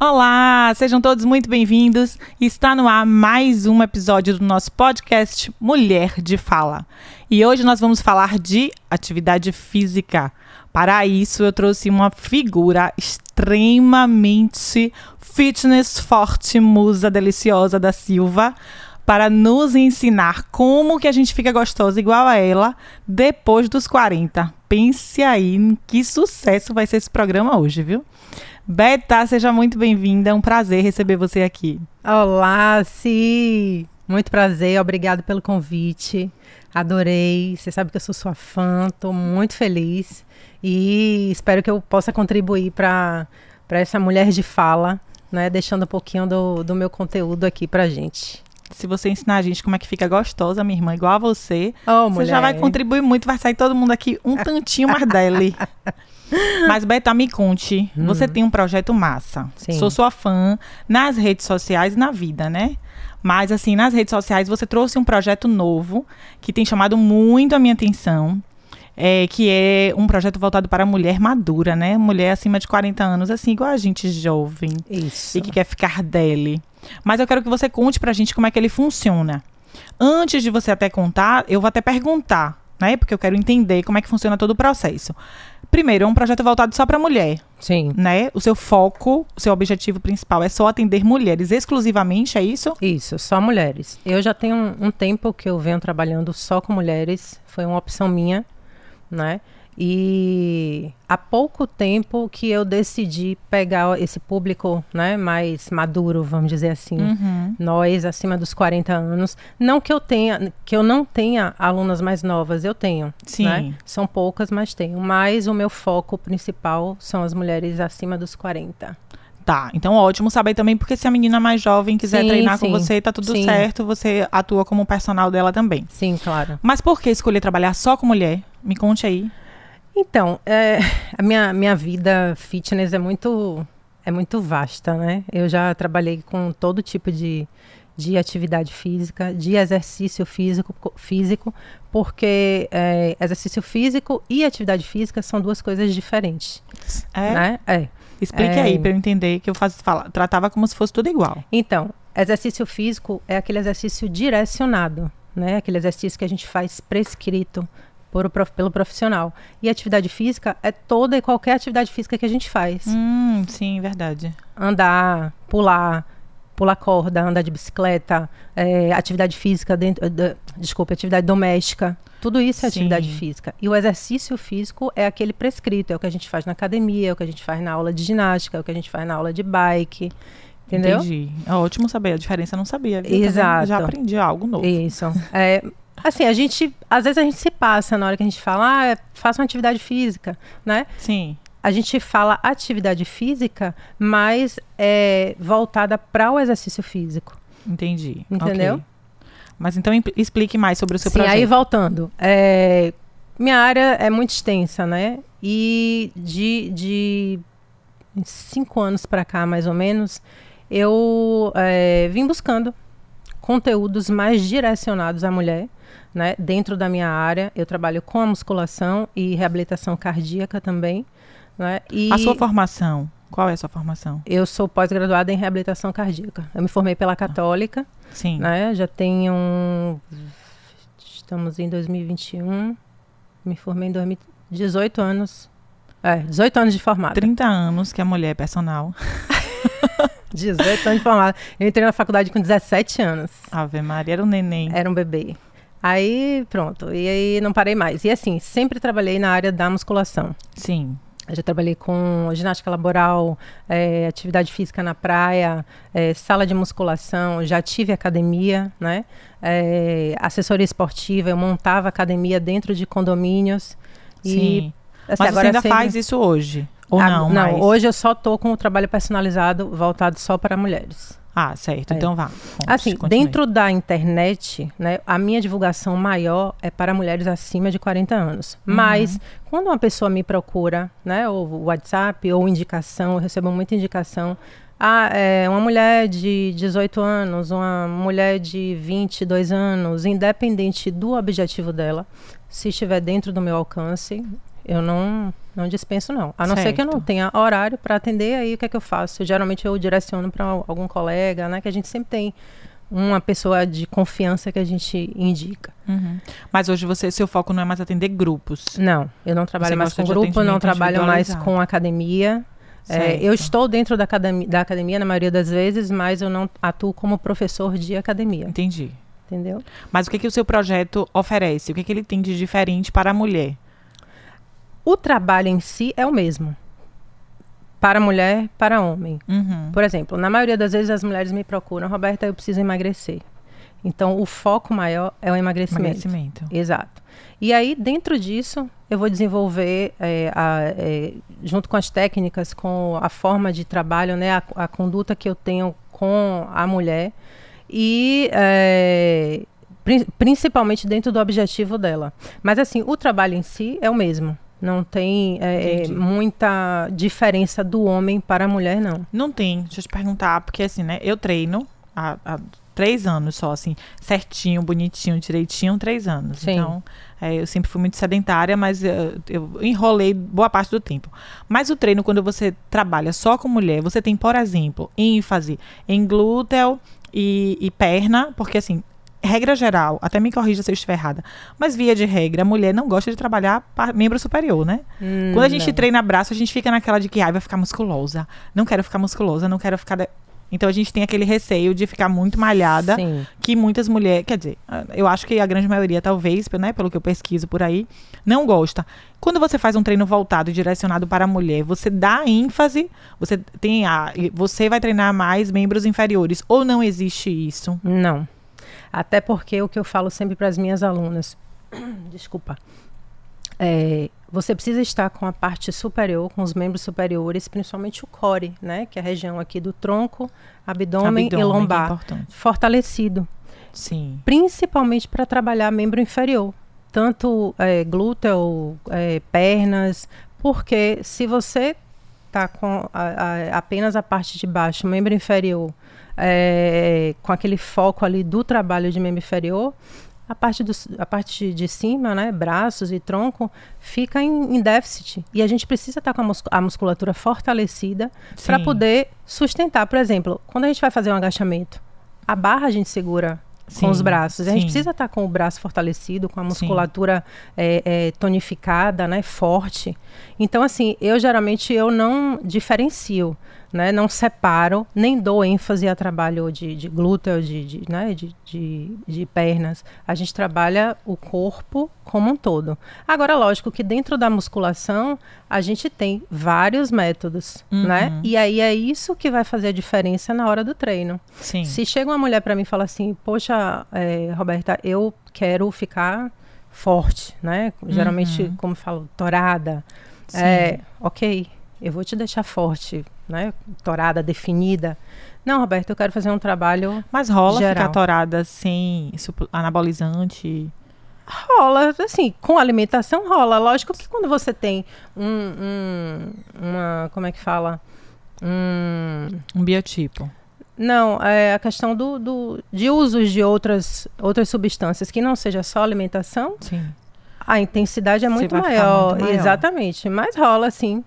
Olá, sejam todos muito bem-vindos. Está no ar mais um episódio do nosso podcast Mulher de Fala. E hoje nós vamos falar de atividade física. Para isso, eu trouxe uma figura extremamente fitness forte, musa deliciosa da Silva, para nos ensinar como que a gente fica gostosa igual a ela depois dos 40. Pense aí em que sucesso vai ser esse programa hoje, viu? Beta, seja muito bem-vinda. É um prazer receber você aqui. Olá, Si. Muito prazer, obrigado pelo convite. Adorei. Você sabe que eu sou sua fã, estou muito feliz e espero que eu possa contribuir para essa mulher de fala, né? Deixando um pouquinho do, do meu conteúdo aqui pra gente. Se você ensinar a gente como é que fica gostosa, minha irmã, igual a você, oh, você já vai contribuir muito, vai sair todo mundo aqui um tantinho mais dele. Mas, Beta, me conte. Hum. Você tem um projeto massa. Sim. Sou sua fã nas redes sociais e na vida, né? Mas, assim, nas redes sociais você trouxe um projeto novo que tem chamado muito a minha atenção. É, que é um projeto voltado para mulher madura, né? Mulher acima de 40 anos, assim, igual a gente jovem. Isso. E que quer ficar dele. Mas eu quero que você conte pra gente como é que ele funciona. Antes de você até contar, eu vou até perguntar né? Porque eu quero entender como é que funciona todo o processo. Primeiro, é um projeto voltado só para mulher. Sim. Né? O seu foco, o seu objetivo principal é só atender mulheres exclusivamente, é isso? Isso, só mulheres. Eu já tenho um, um tempo que eu venho trabalhando só com mulheres, foi uma opção minha, né? E há pouco tempo que eu decidi pegar esse público né, mais maduro, vamos dizer assim, uhum. nós acima dos 40 anos. Não que eu tenha, que eu não tenha alunas mais novas, eu tenho. Sim. Né? São poucas, mas tenho. Mas o meu foco principal são as mulheres acima dos 40. Tá, então ótimo saber também, porque se a menina mais jovem quiser sim, treinar sim, com você, tá tudo sim. certo, você atua como personal dela também. Sim, claro. Mas por que escolher trabalhar só com mulher? Me conte aí. Então, é, a minha, minha vida fitness é muito, é muito vasta, né? Eu já trabalhei com todo tipo de, de atividade física, de exercício físico, físico porque é, exercício físico e atividade física são duas coisas diferentes. É? Né? É. Explique é... aí para eu entender que eu faço, fala, tratava como se fosse tudo igual. Então, exercício físico é aquele exercício direcionado, né? Aquele exercício que a gente faz prescrito por, pelo profissional. E atividade física é toda e qualquer atividade física que a gente faz. Hum, sim, verdade. Andar, pular, pular corda, andar de bicicleta, é, atividade física dentro, uh, desculpa, atividade doméstica. Tudo isso é Sim. atividade física. E o exercício físico é aquele prescrito, é o que a gente faz na academia, é o que a gente faz na aula de ginástica, é o que a gente faz na aula de bike. Entendeu? Entendi. É ótimo saber. A diferença eu não sabia. Viu? Exato. Já aprendi algo novo. Isso. É, Assim, a gente, às vezes a gente se passa na hora que a gente fala, ah, faça uma atividade física, né? Sim. A gente fala atividade física, mas é voltada para o exercício físico. Entendi. Entendeu? Okay. Mas então explique mais sobre o seu Sim, projeto. aí voltando. É, minha área é muito extensa, né? E de, de cinco anos para cá, mais ou menos, eu é, vim buscando conteúdos mais direcionados à mulher né? Dentro da minha área, eu trabalho com a musculação e reabilitação cardíaca também. Né? E a sua formação? Qual é a sua formação? Eu sou pós-graduada em reabilitação cardíaca. Eu me formei pela Católica. Sim. Né? Já tenho. Estamos em 2021. Me formei em 2018 anos. É, 18 anos de formada. 30 anos que a mulher é personal. 18 anos de formada. Eu entrei na faculdade com 17 anos. Ave Maria, era um neném. Era um bebê. Aí, pronto. E aí não parei mais. E assim, sempre trabalhei na área da musculação. Sim. Eu já trabalhei com ginástica laboral, é, atividade física na praia, é, sala de musculação, já tive academia, né? É, assessoria esportiva, eu montava academia dentro de condomínios. Sim. E, assim, Mas você ainda sempre... faz isso hoje? Ou ah, não? Não, hoje eu só estou com o trabalho personalizado voltado só para mulheres. Ah, certo. É. Então vá. assim, continue. dentro da internet, né, a minha divulgação maior é para mulheres acima de 40 anos. Uhum. Mas quando uma pessoa me procura, né, ou WhatsApp ou indicação, eu recebo muita indicação. Ah, é uma mulher de 18 anos, uma mulher de 22 anos, independente do objetivo dela, Se estiver dentro do meu alcance, eu não não dispenso não. A não ser que eu não Certo. tenha horário para atender, aí o que é que eu faço? Geralmente eu direciono para algum colega, né? Que a gente sempre tem uma pessoa de confiança que a gente indica. Uhum. Mas hoje você, seu foco não é mais atender grupos. Não, eu não trabalho Você mais com grupo, não trabalho mais com academia. É, Certo. eu estou dentro da academia, da academia na maioria das vezes, mas eu não atuo como professor de academia, Entendi. entendeu? Mas o que, que o seu projeto oferece? O que, que ele tem de diferente para a mulher? O trabalho em si é o mesmo. Para mulher, para homem. Uhum. Por exemplo, na maioria das vezes as mulheres me procuram, Roberta, eu preciso emagrecer. Então, o foco maior é o emagrecimento. Emagrecimento. Exato. E aí, dentro disso, eu vou desenvolver, é, a- é, junto com as técnicas, com a forma de trabalho, né, a, a conduta que eu tenho com a mulher e é, pri- principalmente dentro do objetivo dela. Mas assim, o trabalho em si é o mesmo. Não tem é, Entendi. muita diferença do homem para a mulher, não. Não tem, deixa eu te perguntar, porque assim, né? Eu treino há, há três anos só, assim, certinho, bonitinho, direitinho, três anos. Sim. Então, é, eu sempre fui muito sedentária, mas eu, eu enrolei boa parte do tempo. Mas o treino, quando você trabalha só com mulher, você tem, por exemplo, ênfase em glúteo e, e perna, porque assim. Regra geral, até me corrija se eu estiver errada, mas via de regra, a mulher não gosta de trabalhar membro superior, né? Quando a gente não. treina braço, a gente fica naquela de que ai, vai ficar musculosa. Não quero ficar musculosa, não quero ficar. de- Então a gente tem aquele receio de ficar muito malhada, Sim. que muitas mulheres, quer dizer, ah, eu acho que a grande maioria, talvez, né, pelo que eu pesquiso por aí, não gosta. Quando você faz um treino voltado e direcionado para a mulher, você dá ênfase, você tem a, você vai treinar mais membros inferiores ou não existe isso? Não. Até porque o que eu falo sempre para as minhas alunas, desculpa, é, você precisa estar com a parte superior, com os membros superiores, principalmente o core, né, que é a região aqui do tronco, abdômen, Abdômen, e é lombar, importante. fortalecido, Sim. principalmente para trabalhar membro inferior, tanto é, glúteo, é, pernas, porque se você tá com a- a- apenas a parte de baixo, membro inferior, é, com aquele foco ali do trabalho de membro inferior, a parte, do, a parte de cima, né, braços e tronco, fica em, em déficit. E a gente precisa estar com a, mus- a musculatura fortalecida para Sim. poder sustentar. Por exemplo, quando a gente vai fazer um agachamento, a barra a gente segura com os Sim, braços. A gente sim. precisa estar com o braço fortalecido, com a Sim. musculatura é, é, tonificada, né, forte. Então, assim, eu geralmente eu não diferencio, né, não separo, nem dou ênfase a trabalho de, de glúteo, de, de, né, de, de, de pernas. A gente trabalha o corpo como um todo. Agora, lógico que dentro da musculação a gente tem vários métodos, né? Uhum. E aí é isso que vai fazer a diferença na hora do treino. Sim. Se chega uma mulher para mim e fala assim, poxa, é, Roberta, eu quero ficar forte, né? Geralmente, Uhum. como falo, torada. Sim. É, ok, eu vou te deixar forte, né? Torada, definida. Não, Roberta, eu quero fazer um trabalho. Mas rola Geral. ficar torada sem anabolizante? Rola, assim, com alimentação rola. Lógico que quando você tem um, um- uma, como é que fala? Um, Um biotipo. Não, é a questão do, do- de usos de outras, outras substâncias que não seja só alimentação, Sim. a intensidade é muito maior. muito maior. Exatamente, mas rola sim.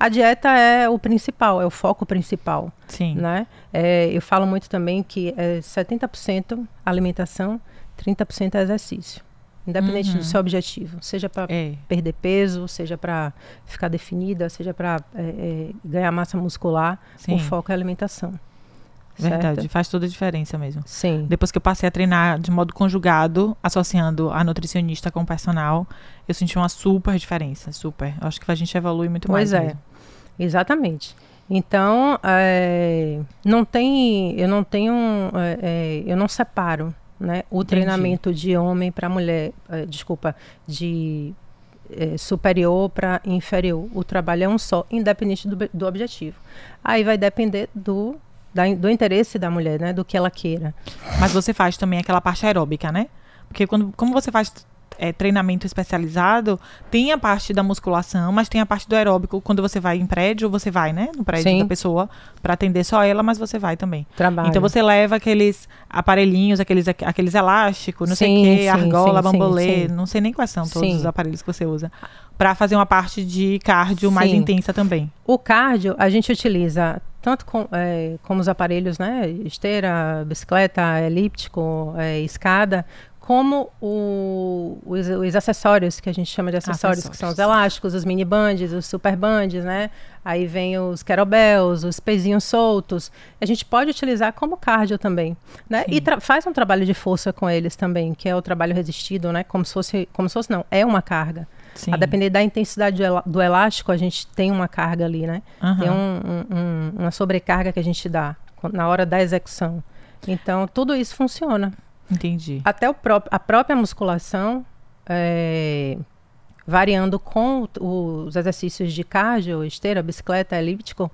A dieta é o principal, é o foco principal, Sim. né? É, eu falo muito também que é 70% alimentação, 30% é exercício. Independente Uhum. do seu objetivo, seja para É. perder peso, seja para ficar definida, seja para ganhar massa muscular, Sim. o foco é alimentação. Verdade. certo? Faz toda a diferença mesmo. Sim. Depois que eu passei a treinar de modo conjugado, associando a nutricionista com o personal, eu senti uma super diferença. Super. Eu acho que a gente evolui muito Pois mais. é. mesmo. Exatamente. Então, é, não tem, eu não tenho, é, eu não separo, né, o Entendi. treinamento de homem para mulher, é, desculpa, de superior para inferior. O trabalho é um só, independente do, do objetivo. Aí vai depender do da do interesse da mulher, né, do que ela queira. Mas você faz também aquela parte aeróbica, né? Porque quando, como você faz é, treinamento especializado, tem a parte da musculação, mas tem a parte do aeróbico. Quando você vai em prédio, você vai, né? No prédio Sim. da pessoa, para atender só ela, mas você vai também. Trabalho. Então você leva aqueles aparelhinhos, aqueles, aqueles elásticos, não sei o Sim, quê, sim, argola, sim, sim, bambolê, sim. não sei nem quais são todos Sim. os aparelhos que você usa. Pra fazer uma parte de cardio mais Sim. intensa também. O cardio a gente utiliza tanto com, é, como os aparelhos, né? Esteira, bicicleta, elíptico, é, escada, como o- os, os acessórios, que a gente chama de acessórios, que são os Acessórios. elásticos, os mini bands, os super bands, né? Aí vem os kettlebells, os pezinhos soltos. A gente pode utilizar como cardio também, né? Sim. E faz um trabalho de força com eles também, que é o trabalho resistido, né? Como se fosse, como se fosse não, é uma carga. Sim. A depender da intensidade do elá- do elástico, a gente tem uma carga ali, né? Aham. Tem um- um- um- uma sobrecarga que a gente dá na hora da execução. Então, tudo isso funciona. Entendi. Até o pró- a própria musculação, é, variando com o- os exercícios de cardio, esteira, bicicleta, elíptico,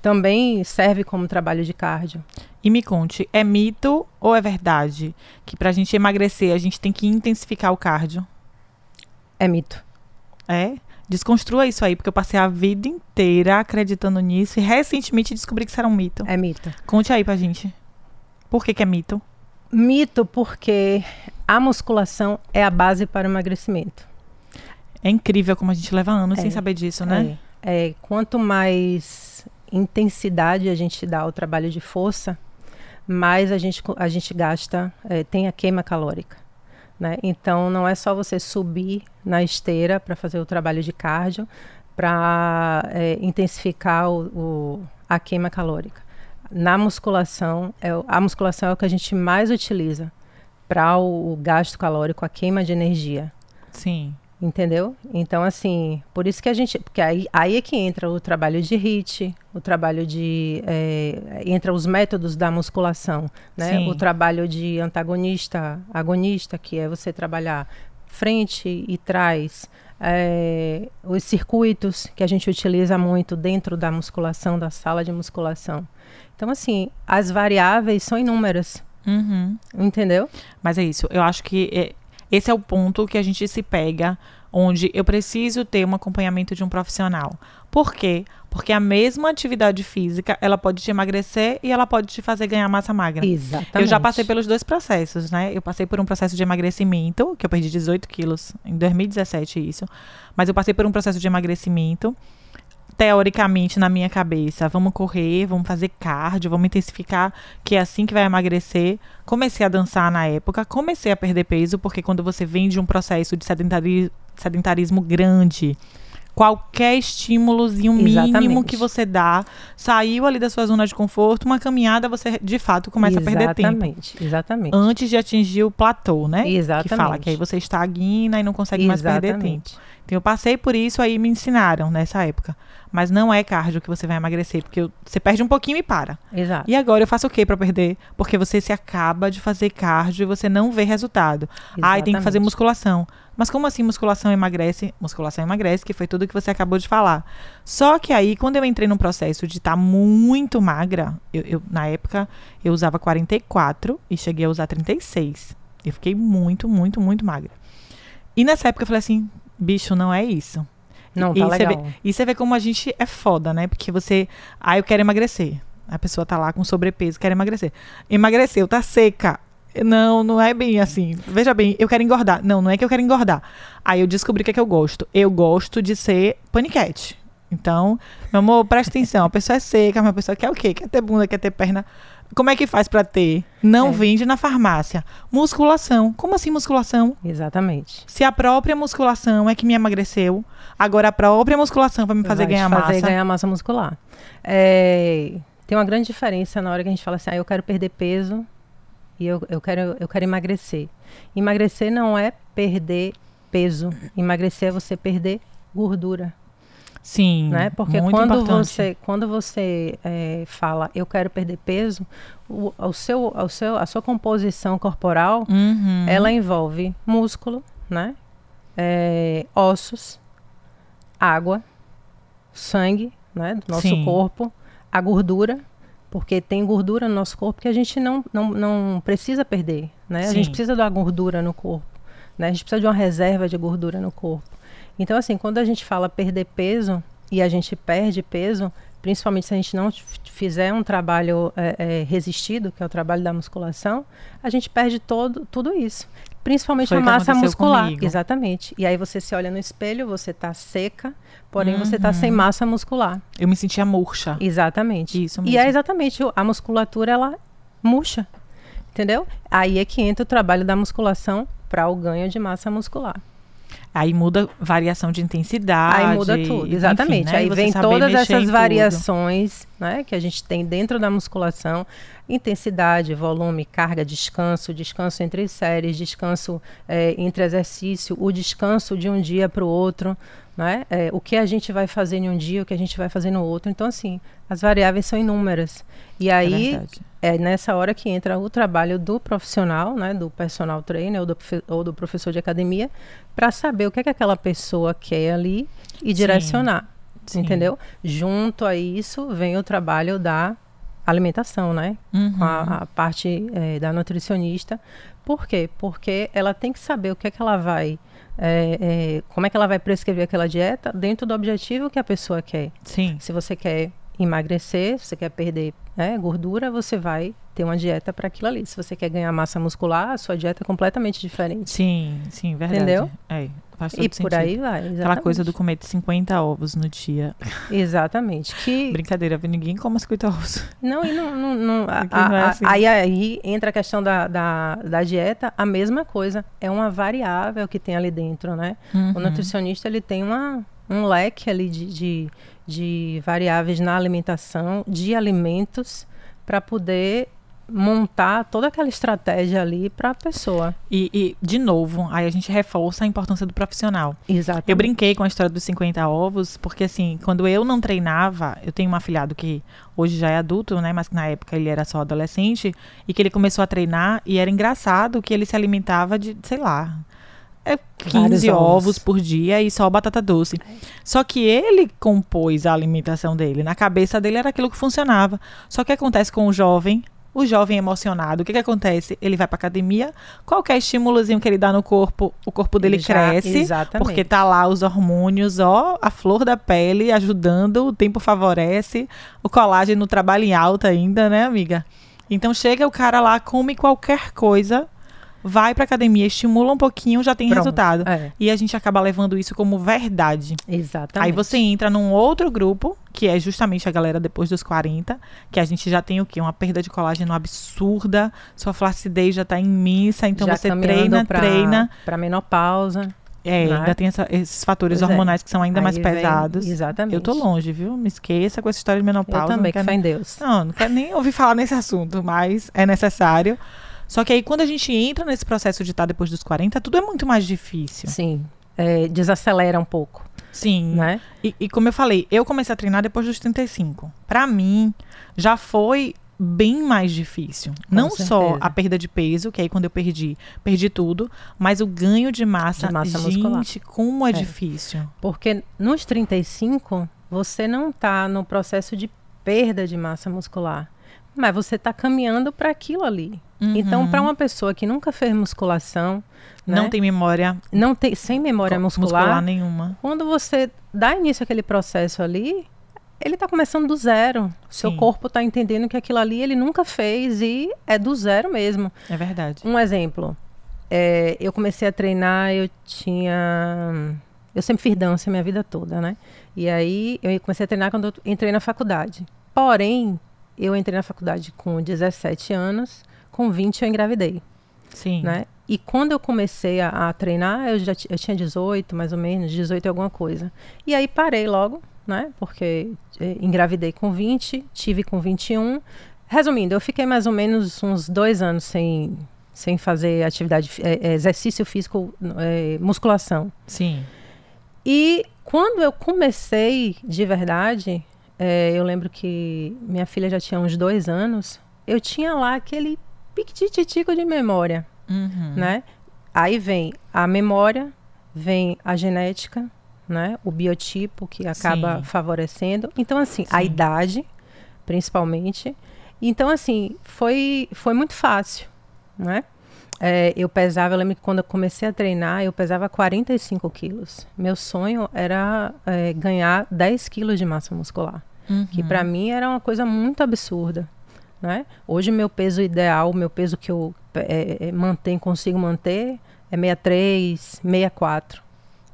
também serve como trabalho de cardio. E me conte, é mito ou é verdade que pra gente emagrecer a gente tem que intensificar o cardio? É mito. É? Desconstrua isso aí, porque eu passei a vida inteira acreditando nisso e recentemente descobri que isso era um mito. É mito. Conte aí pra gente. Por que, que é mito? Mito porque a musculação é a base para o emagrecimento. É incrível como a gente leva anos É. sem saber disso, né? É, é, quanto mais intensidade a gente dá ao trabalho de força, mais a gente, a gente gasta, é, tem a queima calórica. Né? Então, não é só você subir na esteira para fazer o trabalho de cardio, para intensificar o, o- a queima calórica. Na musculação, é, a musculação é o que a gente mais utiliza para o, o gasto calórico, a queima de energia. Sim. Entendeu? Então, assim, por isso que a gente. Porque aí, aí é que entra o trabalho de HIIT, o trabalho de. é, entra os métodos da musculação, né? Sim. O trabalho de antagonista, agonista, que é você trabalhar frente e trás. é, os circuitos que a gente utiliza muito dentro da musculação, da sala de musculação. Então, assim, as variáveis são inúmeras, Uhum. entendeu? Mas é isso. Eu acho que é- esse é o ponto que a gente se pega, onde eu preciso ter um acompanhamento de um profissional. Por quê? Porque a mesma atividade física, ela pode te emagrecer e ela pode te fazer ganhar massa magra. Exatamente. Eu já passei pelos dois processos, né? Eu passei por um processo de emagrecimento, que eu perdi 18 quilos em 2017, isso. Mas eu passei por um processo de emagrecimento. Teoricamente, na minha cabeça, vamos correr, vamos fazer cardio, vamos intensificar, que é assim que vai emagrecer. Comecei a dançar na época, comecei a perder peso, porque quando você vem de um processo de sedentari- sedentarismo grande, qualquer estímulozinho mínimo Exatamente. que você dá, saiu ali da sua zona de conforto, uma caminhada, você de fato começa a perder tempo Exatamente, exatamente. antes de atingir o platô, né? Exatamente. Que fala que aí você estagna e não consegue mais perder tempo. Exatamente. Então eu passei por isso, aí me ensinaram nessa época. Mas não é cardio que você vai emagrecer, porque eu- você perde um pouquinho e para. Exato. E agora eu faço o que pra perder? Porque você se acaba de fazer cardio e você não vê resultado. Ai, tem que fazer Exatamente. musculação. Mas como assim musculação emagrece? Musculação emagrece, que foi tudo que você acabou de falar. Só que aí, quando eu entrei num processo de estar muito magra, eu, eu- na época eu usava 44 e cheguei a usar 36. Eu fiquei muito, muito, muito magra. E nessa época eu falei assim, bicho, não é isso. Não, e, tá você legal. vê, e você vê como a gente é foda, né? Porque você. Ah, eu quero emagrecer. A pessoa tá lá com sobrepeso, quer emagrecer. Emagreceu, tá seca. Não, não é bem assim. Veja bem, eu quero engordar. Não, não é que eu quero engordar. Aí eu descobri o que é que eu gosto. Eu gosto de ser paniquete. Então, meu amor, presta atenção. A pessoa é seca, mas a pessoa quer o quê? Quer ter bunda, quer ter perna. Como é que faz pra ter? Não É. vende na farmácia. Musculação. Como assim musculação? Exatamente. Se a própria musculação é que me emagreceu, agora a própria musculação vai me fazer Vai ganhar fazer massa. ganhar massa muscular. É, tem uma grande diferença na hora que a gente fala assim, ah, eu quero perder peso e eu, eu, quero, eu quero emagrecer. Emagrecer não é perder peso. Emagrecer é você perder gordura. Sim, né? Porque quando importante. você, quando você é, fala eu quero perder peso, o, o seu, o seu, a sua composição corporal Uhum. ela envolve músculo, né? É, ossos, água, sangue, né? Do nosso Sim. corpo, a gordura, porque tem gordura no nosso corpo que a gente não, não, não precisa perder, né? A Sim. gente precisa da gordura no corpo, né? A gente precisa de uma reserva de gordura no corpo. Então, assim, quando a gente fala perder peso e a gente perde peso, principalmente se a gente não fizer um trabalho é, é, resistido, que é o trabalho da musculação, a gente perde todo, tudo isso. Principalmente Foi a massa muscular. comigo. Exatamente. E aí você se olha no espelho, você tá seca, porém você Uhum. tá sem massa muscular. Eu me sentia murcha. Exatamente. Isso E mesmo. é exatamente, a musculatura ela murcha. Entendeu? Aí é que entra o trabalho da musculação para o ganho de massa muscular. Aí muda variação de intensidade. Aí muda tudo, enfim, exatamente. né? Aí vem todas essas variações né, que a gente tem dentro da musculação: intensidade, volume, carga, descanso, descanso entre séries, descanso eh, entre exercício, o descanso de um dia para o outro. Né? Eh, o que a gente vai fazer em um dia, o que a gente vai fazer no outro. Então, assim, as variáveis são inúmeras. E É aí, verdade. É nessa hora que entra o trabalho do profissional, né, do personal trainer ou do, ou do professor de academia, para saber o que, é que aquela pessoa quer ali e direcionar, Sim. entendeu? Junto a isso vem o trabalho da alimentação, né? Uhum. Com a, a parte eh, da nutricionista. Por quê? Porque ela tem que saber o que é que ela vai, eh, eh, como é que ela vai prescrever aquela dieta dentro do objetivo que a pessoa quer. Sim. Se você quer emagrecer, se você quer perder né, gordura, você vai ter uma dieta para aquilo ali. Se você quer ganhar massa muscular, a sua dieta é completamente diferente. Sim, sim, verdade. Entendeu? É, faz todo E por sentido. aí vai. Aquela exatamente. coisa do comer de 50 ovos no dia. Exatamente. Que Brincadeira, ninguém come 50 ovos. não, e não, não, não- a- não é a- a- assim. aí, aí entra a questão da, da, da dieta, a mesma coisa. É uma variável que tem ali dentro, né? O Uhum. nutricionista ele tem uma, um leque ali de, de, de variáveis na alimentação, de alimentos, para poder montar toda aquela estratégia ali para a pessoa. E, e, de novo, aí a gente reforça a importância do profissional. Exato. Eu brinquei com a história dos 50 ovos, porque assim, quando eu não treinava, eu tenho um afilhado que hoje já é adulto, né? Mas que na época ele era só adolescente, e que ele começou a treinar, e era engraçado que ele se alimentava de, sei lá. É, 15 Vários ovos. por dia e só batata doce. Só que ele compôs a alimentação dele. Na cabeça dele era aquilo que funcionava. Só que acontece com o jovem, o jovem emocionado, o que, que acontece? Ele vai pra academia, qualquer estímulozinho que ele dá no corpo, o corpo dele Ele já- cresce. exatamente. Porque tá lá os hormônios, ó, a flor da pele ajudando, o tempo favorece, o colágeno trabalha em alta ainda, né, amiga? Então chega o cara lá, come qualquer coisa, vai pra academia, estimula um pouquinho, já tem Pronto. resultado. É, E a gente acaba levando isso como verdade. exatamente. Aí você entra num outro grupo, que é justamente a galera depois dos 40, que a gente já tem o quê? Uma perda de colágeno absurda, sua flacidez já tá imensa, então Já você treina, pra- treina. Pra menopausa. É, né? ainda tem essa- esses fatores Pois é. hormonais que são ainda mais Aí vem- pesados. exatamente. Eu tô longe, viu? Me esqueça com essa história de Eu menopausa. também, não que fé em Deus. não, não quero nem ouvir falar nesse assunto, mas é necessário. Só que aí, quando a gente entra nesse processo de estar depois dos 40, tudo é muito mais difícil. Sim. É, desacelera um pouco, Sim. né? E, e como eu falei, eu comecei a treinar depois dos 35. Pra mim, já foi bem mais difícil. Não só certeza. a perda de peso, que aí quando eu perdi, perdi tudo, mas o ganho de massa. De massa Gente, muscular. como é, É. difícil. Porque nos 35, você não está no processo de perda de massa muscular, mas você está caminhando para aquilo ali. Então, Uhum. para uma pessoa que nunca fez musculação, Não né, tem memória não tem, sem memória co- muscular, nenhuma. quando você dá início àquele processo ali, ele está começando do zero. Seu Sim. corpo está entendendo que aquilo ali ele nunca fez e é do zero mesmo. É verdade. Um exemplo. é, eu comecei a treinar, eu tinha. Eu sempre fiz dança a minha vida toda, né? E aí eu comecei a treinar quando eu entrei na faculdade. Porém, eu entrei na faculdade com 17 anos, com 20 eu engravidei, Sim. né? E quando eu comecei a, a treinar, eu já eu tinha 18, mais ou menos, 18 e alguma coisa. E aí parei logo, né? Porque eh, engravidei com 20, tive com 21. Resumindo, eu fiquei mais ou menos uns dois anos sem, sem fazer atividade, eh, eh, exercício físico, eh, musculação. Sim. E quando eu comecei de verdade, eh, eu lembro que minha filha já tinha uns dois anos, eu tinha lá aquele piquititico de memória Uhum. né? Aí vem a memória, vem a genética, né? O biotipo que acaba Sim. favorecendo. Então assim, a Sim. idade, principalmente. Então assim, foi foi muito fácil, né? É, eu pesava, eu lembro que quando eu comecei a treinar, eu pesava 45 quilos. Meu sonho era é, ganhar 10 quilos de massa muscular. Uhum. Que para mim era uma coisa muito absurda. Né? Hoje, meu peso ideal, meu peso que eu é, é mantenho, consigo manter, é 63, 64.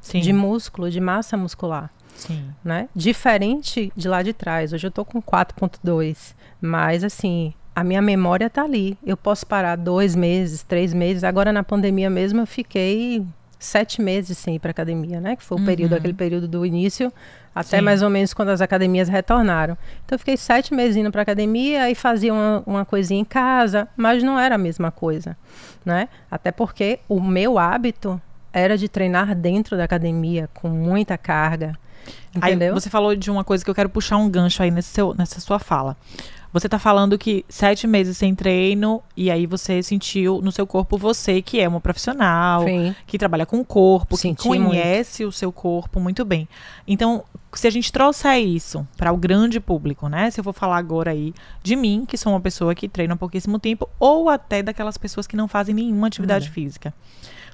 Sim. De músculo, de massa muscular. Sim. Né? Diferente de lá de trás. Hoje eu tô com 4,2. Mas, assim, a minha memória está ali. Eu posso parar dois meses, três meses. Agora na pandemia mesmo eu fiquei sete meses sem ir para academia, né? Que foi o uhum. período, aquele período do início até Sim. mais ou menos quando as academias retornaram. Então eu fiquei sete meses indo para academia e fazia uma, uma coisinha em casa, mas não era a mesma coisa, né? Até porque o meu hábito era de treinar dentro da academia com muita carga. Entendeu? Aí você falou de uma coisa que eu quero puxar um gancho aí nesse seu, nessa sua fala. Você tá falando que sete meses sem treino e aí você sentiu no seu corpo você que é uma profissional, Sim. que trabalha com o corpo, Senti que conhece muito. o seu corpo muito bem. Então, se a gente trouxer isso para o grande público, né? Se eu for falar agora aí de mim, que sou uma pessoa que treina há pouquíssimo tempo, ou até daquelas pessoas que não fazem nenhuma atividade física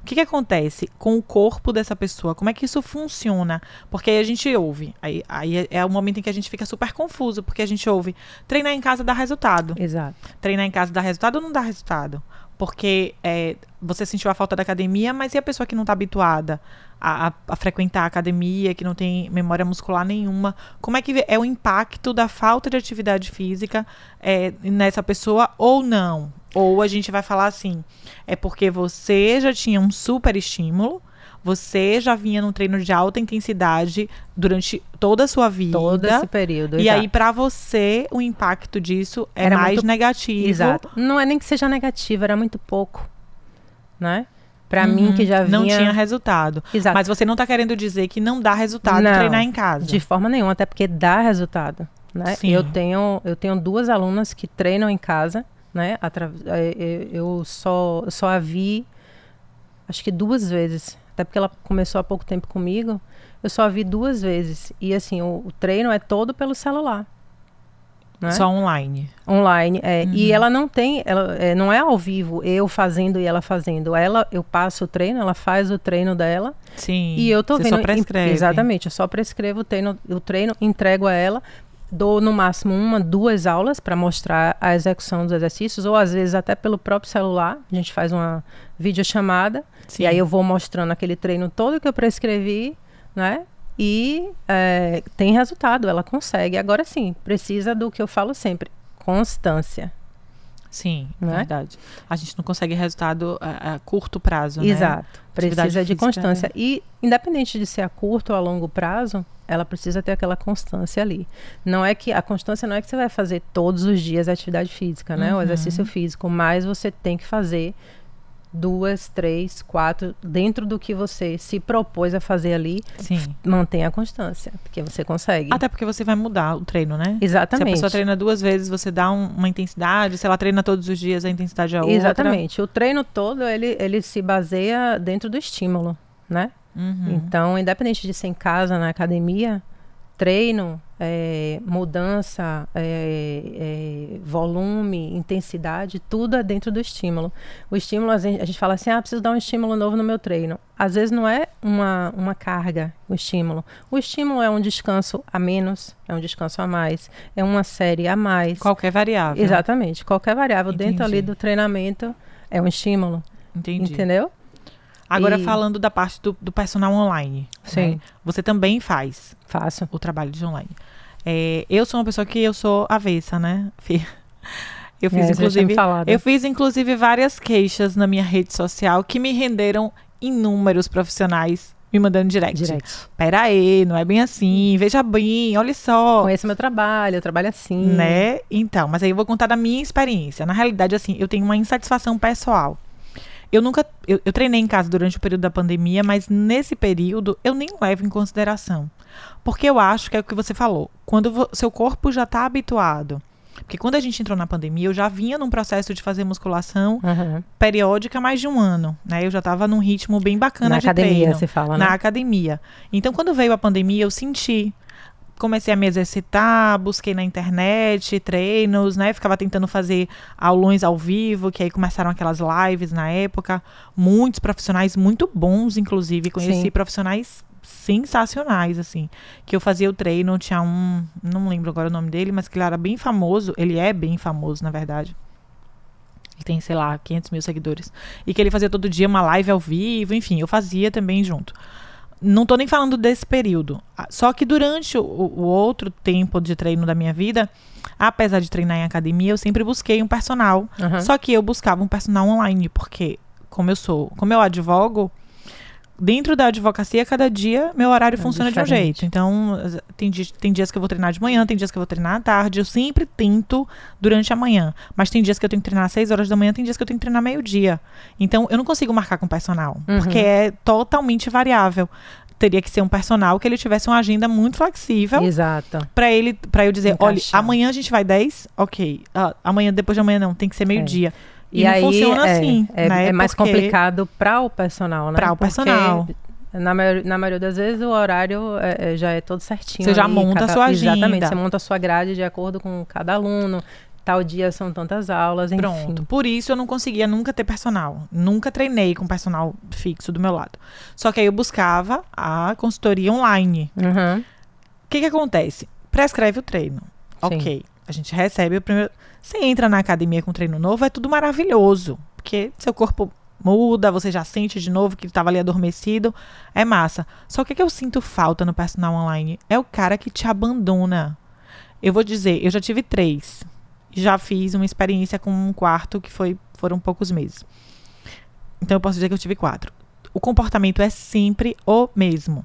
que, que acontece com o corpo dessa pessoa? Como é que isso funciona? Porque aí a gente ouve. Aí, aí é, é o momento em que a gente fica super confuso, porque a gente ouve treinar em casa dá resultado. Exato. Treinar em casa dá resultado ou não dá resultado? Porque é, você sentiu a falta da academia, mas e a pessoa que não está habituada a, a, a, frequentar a academia, que não tem memória muscular nenhuma? Como é que é o impacto da falta de atividade física é, nessa pessoa ou não? Ou a gente vai falar assim, é porque você já tinha um super estímulo, você já vinha num treino de alta intensidade durante toda a sua vida. Todo esse período. E exato. aí, para você, o impacto disso é era mais muito... negativo. Exato. Não é nem que seja negativo, era muito pouco. Né? Para uhum. mim, que já vinha. Não tinha resultado. Exato. Mas você não está querendo dizer que não dá resultado não, treinar em casa. De forma nenhuma, até porque dá resultado. Né? Sim. Eu, tenho, eu tenho duas alunas que treinam em casa né? Atra é, é, eu só, só a vi, acho que duas vezes. Até porque ela começou há pouco tempo comigo. Eu só a vi duas vezes. E assim, o, o treino é todo pelo celular. Né? Só online. Online, é. Uhum. E ela não tem, ela é, não é ao vivo, eu fazendo e ela fazendo. Ela, eu passo o treino, ela faz o treino dela. Sim. E eu tô você vendo. Só prescreve. Exatamente, eu só prescrevo o treino, o treino, entrego a ela dou no máximo uma, duas aulas para mostrar a execução dos exercícios, ou às vezes até pelo próprio celular. A gente faz uma videochamada Sim. e aí eu vou mostrando aquele treino todo que eu prescrevi, né? E é, tem resultado, ela consegue. Agora sim, precisa do que eu falo sempre: constância. Sim, né? verdade. A gente não consegue resultado a, a curto prazo, né? Exato. Precisa de constância. É... E, independente de ser a curto ou a longo prazo, ela precisa ter aquela constância ali. Não é que a constância não é que você vai fazer todos os dias a atividade física, né? Uhum. O exercício físico, mas você tem que fazer duas, três, quatro, dentro do que você se propôs a fazer ali, Sim. mantenha a constância, porque você consegue. Até porque você vai mudar o treino, né? Exatamente. Se a pessoa treina duas vezes, você dá um, uma intensidade, se ela treina todos os dias, a intensidade é outra. Exatamente. O treino todo, ele, ele se baseia dentro do estímulo, né? Uhum. Então, independente de ser em casa, na academia, treino, é, mudança, é, é, volume, intensidade, tudo é dentro do estímulo. O estímulo, a gente, a gente fala assim, ah, preciso dar um estímulo novo no meu treino. Às vezes não é uma, uma carga o estímulo. O estímulo é um descanso a menos, é um descanso a mais, é uma série a mais. Qualquer variável. Exatamente, qualquer variável Entendi. dentro ali do treinamento é um estímulo. Entendi. Entendeu? Agora, e... falando da parte do, do personal online. Sim. Né? Você também faz. Faço. O trabalho de online. É, eu sou uma pessoa que eu sou avessa, né? Eu fiz, é, inclusive, eu fiz, inclusive, várias queixas na minha rede social que me renderam inúmeros profissionais me mandando direct. direct. Pera aí, não é bem assim, veja bem, olha só. Conheço meu trabalho, eu trabalho assim. Né? Então, mas aí eu vou contar da minha experiência. Na realidade, assim, eu tenho uma insatisfação pessoal. Eu nunca. Eu, eu, treinei em casa durante o período da pandemia, mas nesse período eu nem levo em consideração. Porque eu acho que é o que você falou. Quando seu corpo já está habituado. Porque quando a gente entrou na pandemia, eu já vinha num processo de fazer musculação uhum. periódica mais de um ano. Né? Eu já estava num ritmo bem bacana na de academia, treino. você fala, né? Na academia. Então, quando veio a pandemia, eu senti comecei a me exercitar, busquei na internet treinos, né? Ficava tentando fazer aulões ao vivo, que aí começaram aquelas lives na época. Muitos profissionais muito bons, inclusive. Conheci Sim. profissionais sensacionais, assim. Que eu fazia o treino, tinha um, não lembro agora o nome dele, mas que ele era bem famoso. Ele é bem famoso, na verdade. Ele tem, sei lá, 500 mil seguidores. E que ele fazia todo dia uma live ao vivo, enfim, eu fazia também junto. Não tô nem falando desse período. Ah, Só que durante o, o outro tempo de treino da minha vida, apesar de treinar em academia, eu sempre busquei um personal. Aham. Só que eu buscava um personal online, porque como eu sou, como eu advogo, dentro da advocacia, cada dia meu horário É funciona de um diferente. jeito. Então, tem, tem dias que eu vou treinar de manhã, tem dias que eu vou treinar à tarde. Eu sempre tento durante a manhã. Mas tem dias que eu tenho que treinar às 6 horas da manhã, tem dias que eu tenho que treinar meio-dia. Então, eu não consigo marcar com personal, Uhum. porque é totalmente variável. Teria que ser um personal que ele tivesse uma agenda muito flexível Exato. Pra ele, para eu dizer, olha, Encaixar. amanhã a gente vai 10, ok. Ah, amanhã, depois de amanhã não, tem que ser meio-dia. E, E, aí funciona é, assim, é, né? é mais Porque- complicado para o personal, né? Pra o Porque personal. Na, maior- na maioria das vezes o horário é, é, já é todo certinho. Você já monta a sua agenda. Exatamente, você monta a sua grade de acordo com cada aluno. Tal dia são tantas aulas, enfim. Pronto. Por isso eu não conseguia nunca ter personal. Nunca treinei com personal fixo do meu lado. Só que aí eu buscava a consultoria online. Uhum. O que que acontece? Prescreve o treino. Sim. Ok. A gente recebe o primeiro. Você entra na academia com treino novo, é tudo maravilhoso. Porque seu corpo muda, você já sente de novo que estava ali adormecido. É massa. Só que o que eu sinto falta no personal online? É o cara que te abandona. Eu vou dizer, eu já tive três. Já fiz uma experiência com um quarto que foi, foram poucos meses. Então eu posso dizer que eu tive quatro. O comportamento é sempre o mesmo.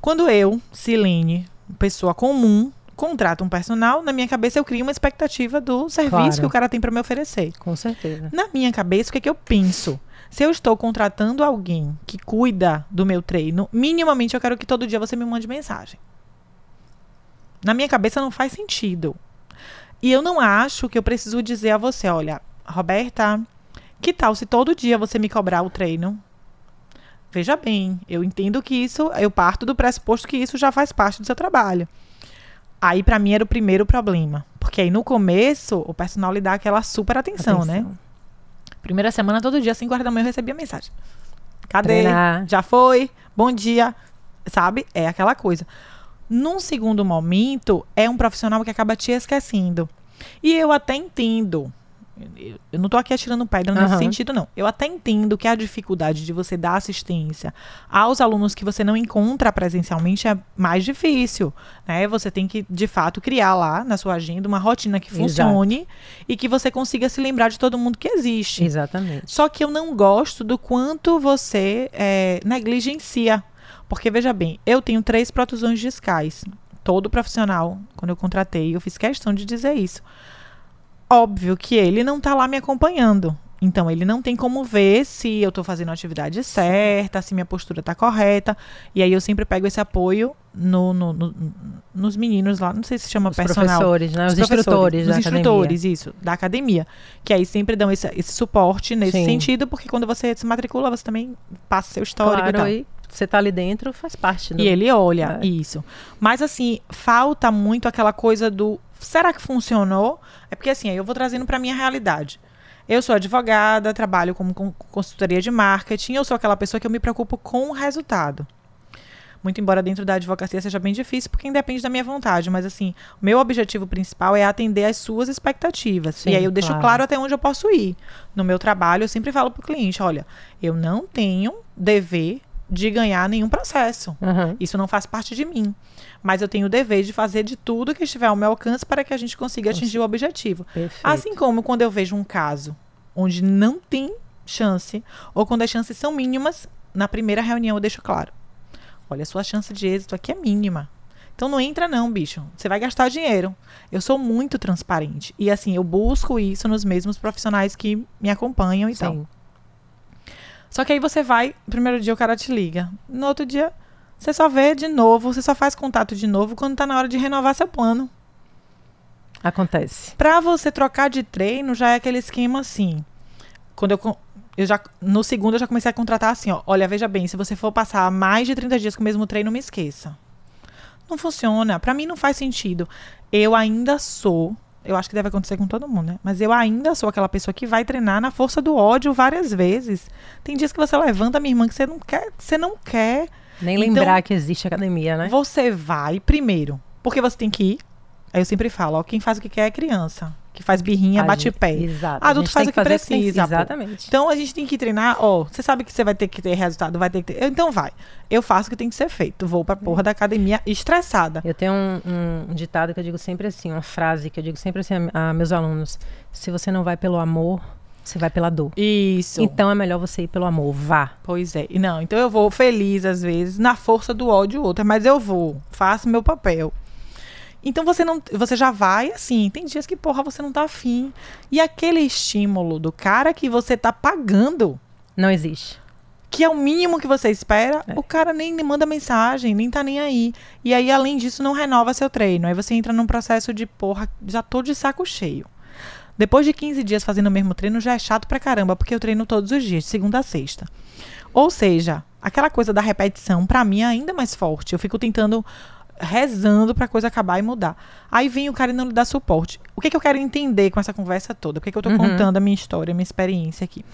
Quando eu, Silene, pessoa comum, contrato um personal, na minha cabeça eu crio uma expectativa do serviço Claro. que o cara tem para me oferecer. Com certeza. Na minha cabeça, o que, é que eu penso? Se eu estou contratando alguém que cuida do meu treino, minimamente eu quero que todo dia você me mande mensagem. Na minha cabeça não faz sentido. E eu não acho que eu preciso dizer a você, olha, Roberta, que tal se todo dia você me cobrar o treino? Veja bem, eu entendo que isso, eu parto do pressuposto que isso já faz parte do seu trabalho. Aí pra mim era o primeiro problema, porque aí no começo o personal lhe dá aquela super atenção, né? Atenção. Primeira semana, todo dia, 5 horas da manhã, eu recebia mensagem. Cadê? Treinar. Já foi? Bom dia. Sabe? É aquela coisa. Num segundo momento, é um profissional que acaba te esquecendo. E eu até entendo. Eu não tô aqui atirando pedra nesse sentido, não. Eu até entendo que a dificuldade de você dar assistência aos alunos que você não encontra presencialmente é mais difícil. Né? Você tem que, de fato, criar lá na sua agenda uma rotina que Exato. funcione e que você consiga se lembrar de todo mundo que existe. Exatamente. Só que eu não gosto do quanto você é, negligencia. Porque, veja bem, eu tenho três protusões discais. Todo profissional, quando eu contratei, eu fiz questão de dizer isso. Óbvio que ele não tá lá me acompanhando. Então, ele não tem como ver se eu tô fazendo a atividade certa, se minha postura tá correta. E aí, eu sempre pego esse apoio no, no- no- nos meninos lá. Não sei se chama Os personal. professores, né? Os, professores, instrutores os da academia. instrutores, isso, da academia. Que aí sempre dão esse, esse suporte nesse Sim. sentido, porque quando você se matricula, você também passa seu histórico e Claro, tal. e você tá ali dentro, faz parte. do- E ele olha É. isso. Mas assim, falta muito aquela coisa do será que funcionou? É porque assim, aí eu vou trazendo para minha realidade. Eu sou advogada, trabalho como com consultoria de marketing, eu sou aquela pessoa que eu me preocupo com o resultado. Muito embora dentro da advocacia seja bem difícil, porque independe da minha vontade, mas assim, o meu objetivo principal é atender às suas expectativas. Sim, e aí eu deixo claro. claro até onde eu posso ir. No meu trabalho, eu sempre falo pro cliente, olha, eu não tenho dever de ganhar nenhum processo. Aham. Isso não faz parte de mim. Mas eu tenho o dever de fazer de tudo que estiver ao meu alcance para que a gente consiga atingir o objetivo. Perfeito. Assim como quando eu vejo um caso onde não tem chance, ou quando as chances são mínimas, na primeira reunião eu deixo claro. Olha, a sua chance de êxito aqui é mínima. Então não entra não, bicho. Você vai gastar dinheiro. Eu sou muito transparente. E assim, eu busco isso nos mesmos profissionais que me acompanham e tal. Só que aí você vai, primeiro dia o cara te liga. No outro dia, você só vê de novo, você só faz contato de novo quando tá na hora de renovar seu plano. Acontece. Pra você trocar de treino, já é aquele esquema assim. Quando eu, eu já no segundo eu já comecei a contratar assim, ó, olha, veja bem, se você for passar mais de 30 dias com o mesmo treino, me esqueça. Não funciona. Pra mim não faz sentido. Eu ainda sou. Eu acho que deve acontecer com todo mundo, né? Mas eu ainda sou aquela pessoa que vai treinar na força do ódio várias vezes. Tem dias que você levanta, minha irmã, que você não quer. Você não quer. Nem Então- lembrar que existe academia, né? Você vai primeiro. Porque você tem que ir. Aí eu sempre falo, ó, quem faz o que quer é criança. Que faz birrinha, A bate gente- pé. Exato. Adulto faz o que precisa, pô. Exatamente. Então a gente tem que treinar, ó, você sabe que você vai ter que ter resultado, vai ter que ter. Então vai. Eu faço o que tem que ser feito. Vou pra porra da academia estressada. Eu tenho um, um ditado que eu digo sempre assim, uma frase que eu digo sempre assim a, a meus alunos: se você não vai pelo amor, você vai pela dor. Isso. Então é melhor você ir pelo amor, vá. Pois é. Não, então eu vou feliz às vezes, na força do ódio outra, mas eu vou, faço meu papel. Então você não, você já vai assim, tem dias que porra você não tá afim. E aquele estímulo do cara que você tá pagando, Não existe. que é o mínimo que você espera, É. o cara nem manda mensagem, nem tá nem aí. E aí além disso não renova seu treino. Aí você entra num processo de porra, já tô de saco cheio. Depois de 15 dias fazendo o mesmo treino, já é chato pra caramba, porque eu treino todos os dias, de segunda a sexta. Ou seja, aquela coisa da repetição, pra mim, é ainda mais forte. Eu fico tentando, rezando pra coisa acabar e mudar. Aí vem o cara e não lhe dá suporte. O que, que eu quero entender com essa conversa toda? Por que, que eu tô Uhum. contando a minha história, a minha experiência aqui?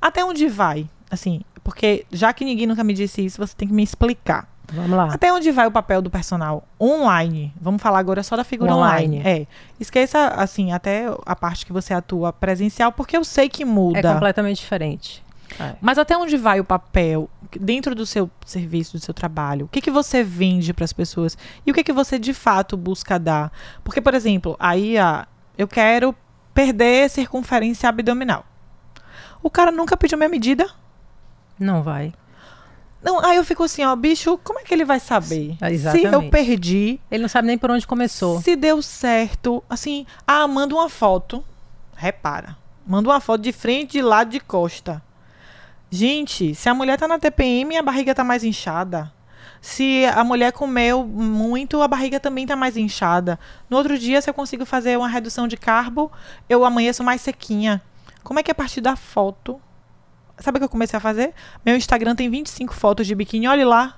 Até onde vai? Assim, porque já que ninguém nunca me disse isso, você tem que me explicar. Vamos lá. Até onde vai o papel do personal online? Vamos falar agora só da figura online. Online. É. Esqueça, assim, até a parte que você atua presencial, porque eu sei que muda. É completamente diferente. É. Mas até onde vai o papel dentro do seu serviço, do seu trabalho? O que, que você vende para as pessoas? E o que, que você de fato busca dar? Porque, por exemplo, aí ah, eu quero perder circunferência abdominal. O cara nunca pediu minha medida. Não vai. Não, aí eu fico assim, ó, bicho, como é que ele vai saber? É, Se eu exatamente. perdi, Ele não sabe nem por onde começou. se deu certo, assim, ah, manda uma foto. Repara. Manda uma foto de frente, de lado, de costa. Gente, se a mulher tá na TPM, a barriga tá mais inchada. Se a mulher comeu muito, a barriga também tá mais inchada. No outro dia, se eu consigo fazer uma redução de carbo, eu amanheço mais sequinha. Como é que é a partir da foto? Sabe o que eu comecei a fazer? Meu Instagram tem 25 fotos de biquíni, olhe lá.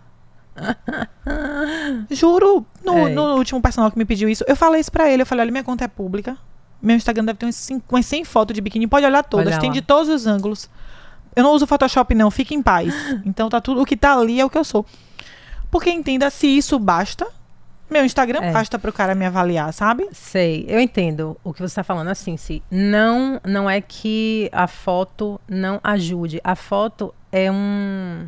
Juro, no, É. no último personal que me pediu isso, eu falei isso pra ele. Eu falei, olha, minha conta é pública. Meu Instagram deve ter umas 100 fotos de biquíni. Pode olhar todas, Olha tem de todos os ângulos. Eu não uso Photoshop, não. Fique em paz. Então tá tudo. O que tá ali é o que eu sou. Porque entenda, se isso basta, meu Instagram É. basta pro cara me avaliar, sabe? Sei, eu entendo o que você está falando assim, se não não é que a foto não ajude, a foto é um,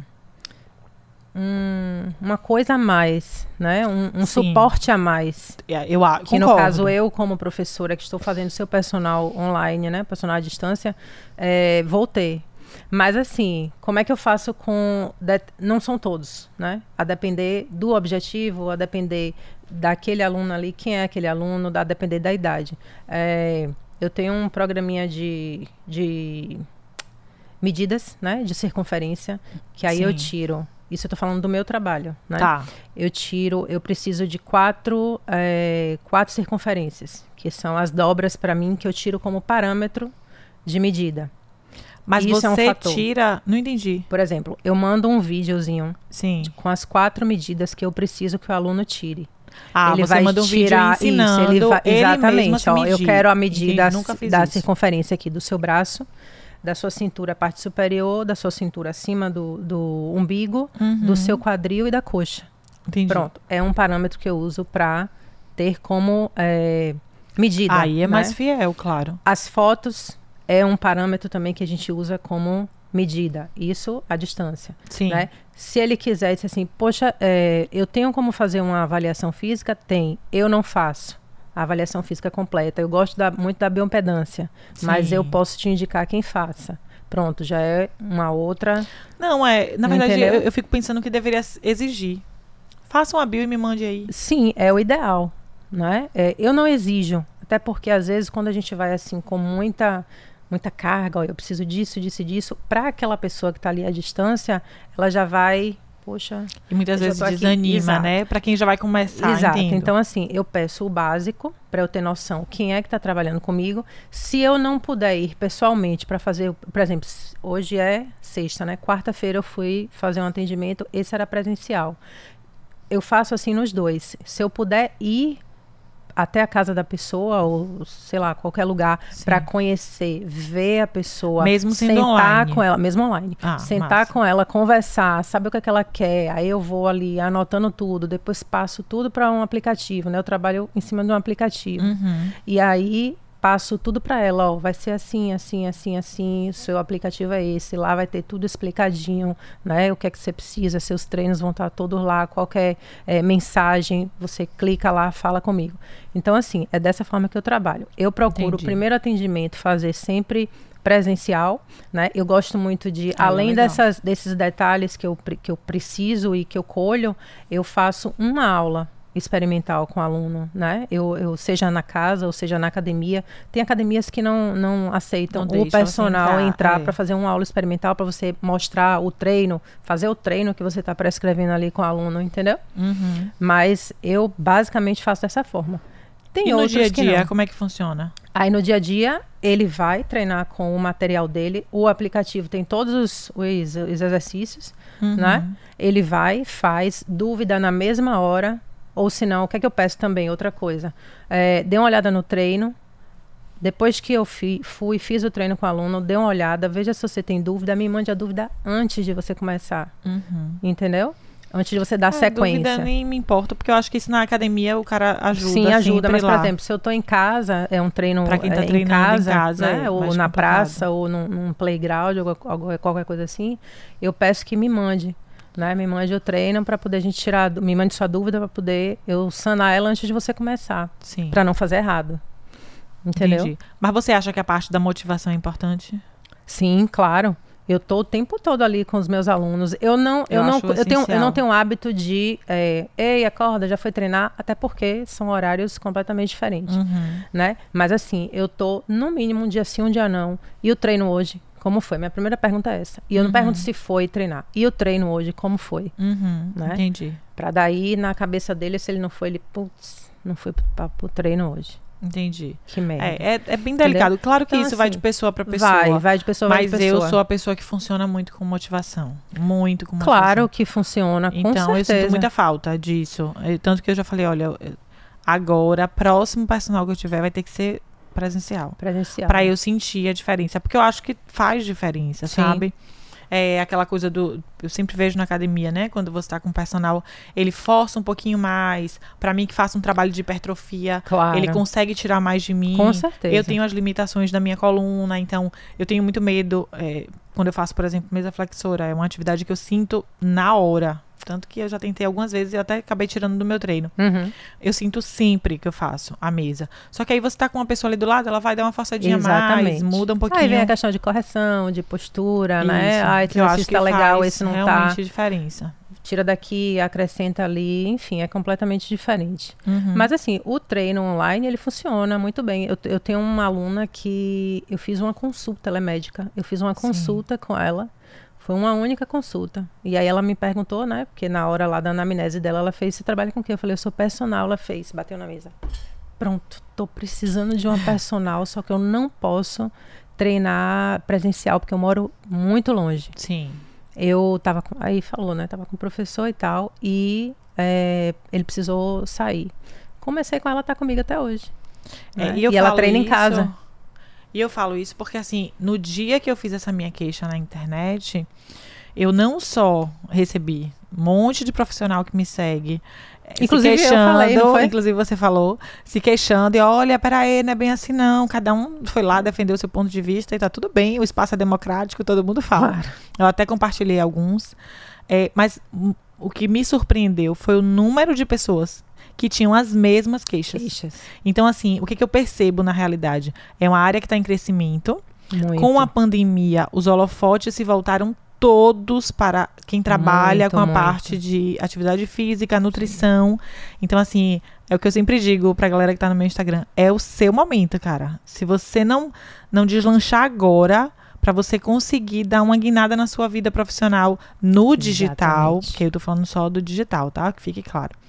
um- uma coisa a mais, né? Um, um suporte a mais. É, Eu, a- Que no caso eu como professora que estou fazendo seu personal online, né, personal à distância, é, vou ter. Mas assim, como é que eu faço com não são todos, né? A depender do objetivo, a depender daquele aluno ali, quem é aquele aluno, a depender da idade. É, eu tenho um programinha de, de medidas, né, de circunferência, que aí eu Sim. tiro. Isso eu tô falando do meu trabalho, né? Tá. eu tiro, eu preciso de quatro, eh, quatro circunferências, que são as dobras para mim que eu tiro como parâmetro de medida. Mas Isso é um você tira. Não entendi. Por exemplo, eu mando um videozinho Sim. com as quatro medidas que eu preciso que o aluno tire. Ah, ele você vai manda um tirar vídeo ensinando isso, ele vai, ele exatamente. Ó, eu quero a medida da isso. circunferência aqui do seu braço, da sua cintura, a parte superior, da sua cintura acima do, do umbigo, Uhum. do seu quadril e da coxa. Entendi. Pronto, é um parâmetro que eu uso para ter como eh, medida. Aí é né? mais fiel, claro. As fotos é um parâmetro também que a gente usa como medida. Isso à distância. Sim. Né? Se ele quiser assim, poxa, é, eu tenho como fazer uma avaliação física? Tem. Eu não faço a avaliação física completa. Eu gosto da- muito da bioimpedância, mas Sim. eu posso te indicar quem faça. Pronto, já é uma outra. Não, é. Na verdade, eu, eu fico pensando que deveria exigir. Faça uma bio e me mande aí. Sim, é o ideal, né? É, eu não exijo, até porque às vezes quando a gente vai assim com muita muita carga, ó, eu preciso disso, disso e disso, para aquela pessoa que está ali à distância, ela já vai, poxa, E muitas vezes desanima, Exato. né? Pra quem já vai começar, Exato. entendo. Então, assim, eu peço o básico para eu ter noção quem é que está trabalhando comigo. Se eu não puder ir pessoalmente para fazer, por exemplo, hoje é sexta, né? Quarta-feira eu fui fazer um atendimento, esse era presencial. eu faço assim nos dois. Se eu puder ir até a casa da pessoa ou sei lá qualquer lugar para conhecer, ver a pessoa, Mesmo sentar online? com ela, mesmo online, Ah, sentar massa. com ela, conversar, saber o que, é que ela quer. Aí eu vou ali anotando tudo, depois passo tudo para um aplicativo, né? Eu trabalho em cima de um aplicativo. Uhum. E aí passo tudo para ela, ó, vai ser assim, assim, assim, assim, o seu aplicativo é esse, lá vai ter tudo explicadinho, né? O que é que você precisa, seus treinos vão estar todos lá, qualquer eh, mensagem, você clica lá, fala comigo. Então, assim, é dessa forma que eu trabalho. Eu procuro Entendi. o primeiro atendimento fazer sempre presencial, né? Eu gosto muito de, Ah, além legal. dessas, desses detalhes que eu, que eu preciso e que eu colho, eu faço uma aula experimental com o aluno, né? Eu, eu seja na casa ou seja na academia, tem academias que não, não aceitam Não o você personal entrar, entrar é. para fazer uma aula experimental para você mostrar o treino, fazer o treino que você está prescrevendo ali com o aluno, entendeu? Uhum. Mas eu basicamente faço dessa forma. Tem E no dia a dia, como é que funciona? Aí no dia a dia, ele vai treinar com o material dele. O aplicativo tem todos os, os, os exercícios, Uhum. né? Ele vai, faz, dúvida na mesma hora. Ou se não, o que é que eu peço também? Outra coisa. É, dê uma olhada no treino. Depois que eu fi, fui, fiz o treino com o aluno, dê uma olhada, veja se você tem dúvida, me mande a dúvida antes de você começar. Uhum. Entendeu? Antes de você dar Ah, sequência. Dúvida, nem me importa, porque eu acho que isso na academia o cara ajuda. Sim, ajuda, sempre mas, por lá. exemplo, se eu tô em casa, é um treino Pra quem tá é, em treinando em casa, casa, né? é ou na complicado. praça, ou num, num playground, ou qual- qualquer coisa assim, eu peço que me mande, né? Me mande o treino para poder a gente tirar, me mande sua dúvida para poder eu sanar ela antes de você começar, Sim. para não fazer errado. Entendeu? Entendi. Mas você acha que a parte da motivação é importante? Sim, claro. Eu tô o tempo todo ali com os meus alunos. Eu não, eu, Eu não, eu tenho, eu não tenho hábito de, é, ei, acorda, já foi treinar, até porque são horários completamente diferentes. Uhum. né? Mas assim, eu tô no mínimo um dia sim, um dia não. E o treino hoje, como foi? Minha primeira pergunta é essa. E eu não pergunto se foi treinar. E o treino hoje, como foi? Uhum. Né? Entendi. Pra daí, na cabeça dele, se ele não foi, ele, putz, não foi pra, pro treino hoje. Entendi. Que merda. É, é, é bem delicado. Claro que Então, isso vai assim, de pessoa para pessoa. vai, vai de pessoa vai mas de pessoa. eu sou a pessoa que funciona muito com motivação. Muito com motivação. Claro que funciona, com Então, eu certeza. sinto muita falta disso. Eh, Tanto que eu já falei, olha, eu- agora, próximo personal que eu tiver vai ter que ser presencial. Presencial. Pra eu sentir a diferença. Porque eu acho que faz diferença, Sim. sabe? É aquela coisa do. Eu sempre vejo na academia, né? Quando você tá com o personal, ele força um pouquinho mais. Pra mim, que faça um trabalho de hipertrofia, Claro. ele consegue tirar mais de mim. Com certeza. Eu tenho as limitações da minha coluna, então eu tenho muito medo. é, quando eu faço, por exemplo, mesa flexora, é uma atividade que eu sinto na hora. Tanto que eu já tentei algumas vezes e até acabei tirando do meu treino. Uhum. Eu sinto sempre que eu faço a mesa. Só que aí você tá com uma pessoa ali do lado, ela vai dar uma forçadinha a mais, Exatamente. muda um pouquinho. Aí vem a questão de correção, de postura, né? Isso, Ah, esse exercício tá legal, esse não realmente tá. diferença. Tira daqui, acrescenta ali, enfim, é completamente diferente. Uhum. Mas assim, o treino online, ele funciona muito bem. Eu, eu tenho uma aluna que eu fiz uma consulta, ela é médica. Eu fiz uma Sim. consulta com ela. Foi uma única consulta. E aí ela me perguntou, né? Porque na hora lá da anamnese dela, ela fez, você trabalha com o quê? Eu falei, eu sou personal. Ela fez, bateu na mesa. Pronto, tô precisando de uma personal, só que eu não posso treinar presencial, porque eu moro muito longe. Sim. Eu tava com, aí falou, né? Tava com o professor e tal, e é, ele precisou sair. Comecei com ela, tá comigo até hoje. É, né? e eu ela treina em isso- casa. E eu falo isso porque, assim, no dia que eu fiz essa minha queixa na internet, eu não só recebi um monte de profissional que me segue. eh, se Inclusive, eu queixando, falei, não foi? inclusive você falou, se queixando, e olha, peraí, não é bem assim não. Cada um foi lá defender o seu ponto de vista e tá tudo bem, o espaço é democrático, todo mundo fala. Claro. Eu até compartilhei alguns. É, mas hum, o que me surpreendeu foi o número de pessoas que tinham as mesmas queixas. Queixas. Então, assim, o que, que eu percebo na realidade? É uma área que está em crescimento. Muito. Com a pandemia, os holofotes se voltaram todos para quem trabalha Muito, com a muito. parte de atividade física, nutrição. Então, assim, é o que eu sempre digo pra galera que tá no meu Instagram. É o seu momento, cara. Se você não, não deslanchar agora, pra você conseguir dar uma guinada na sua vida profissional no digital, Exatamente. que eu tô falando só do digital, tá? Que fique claro.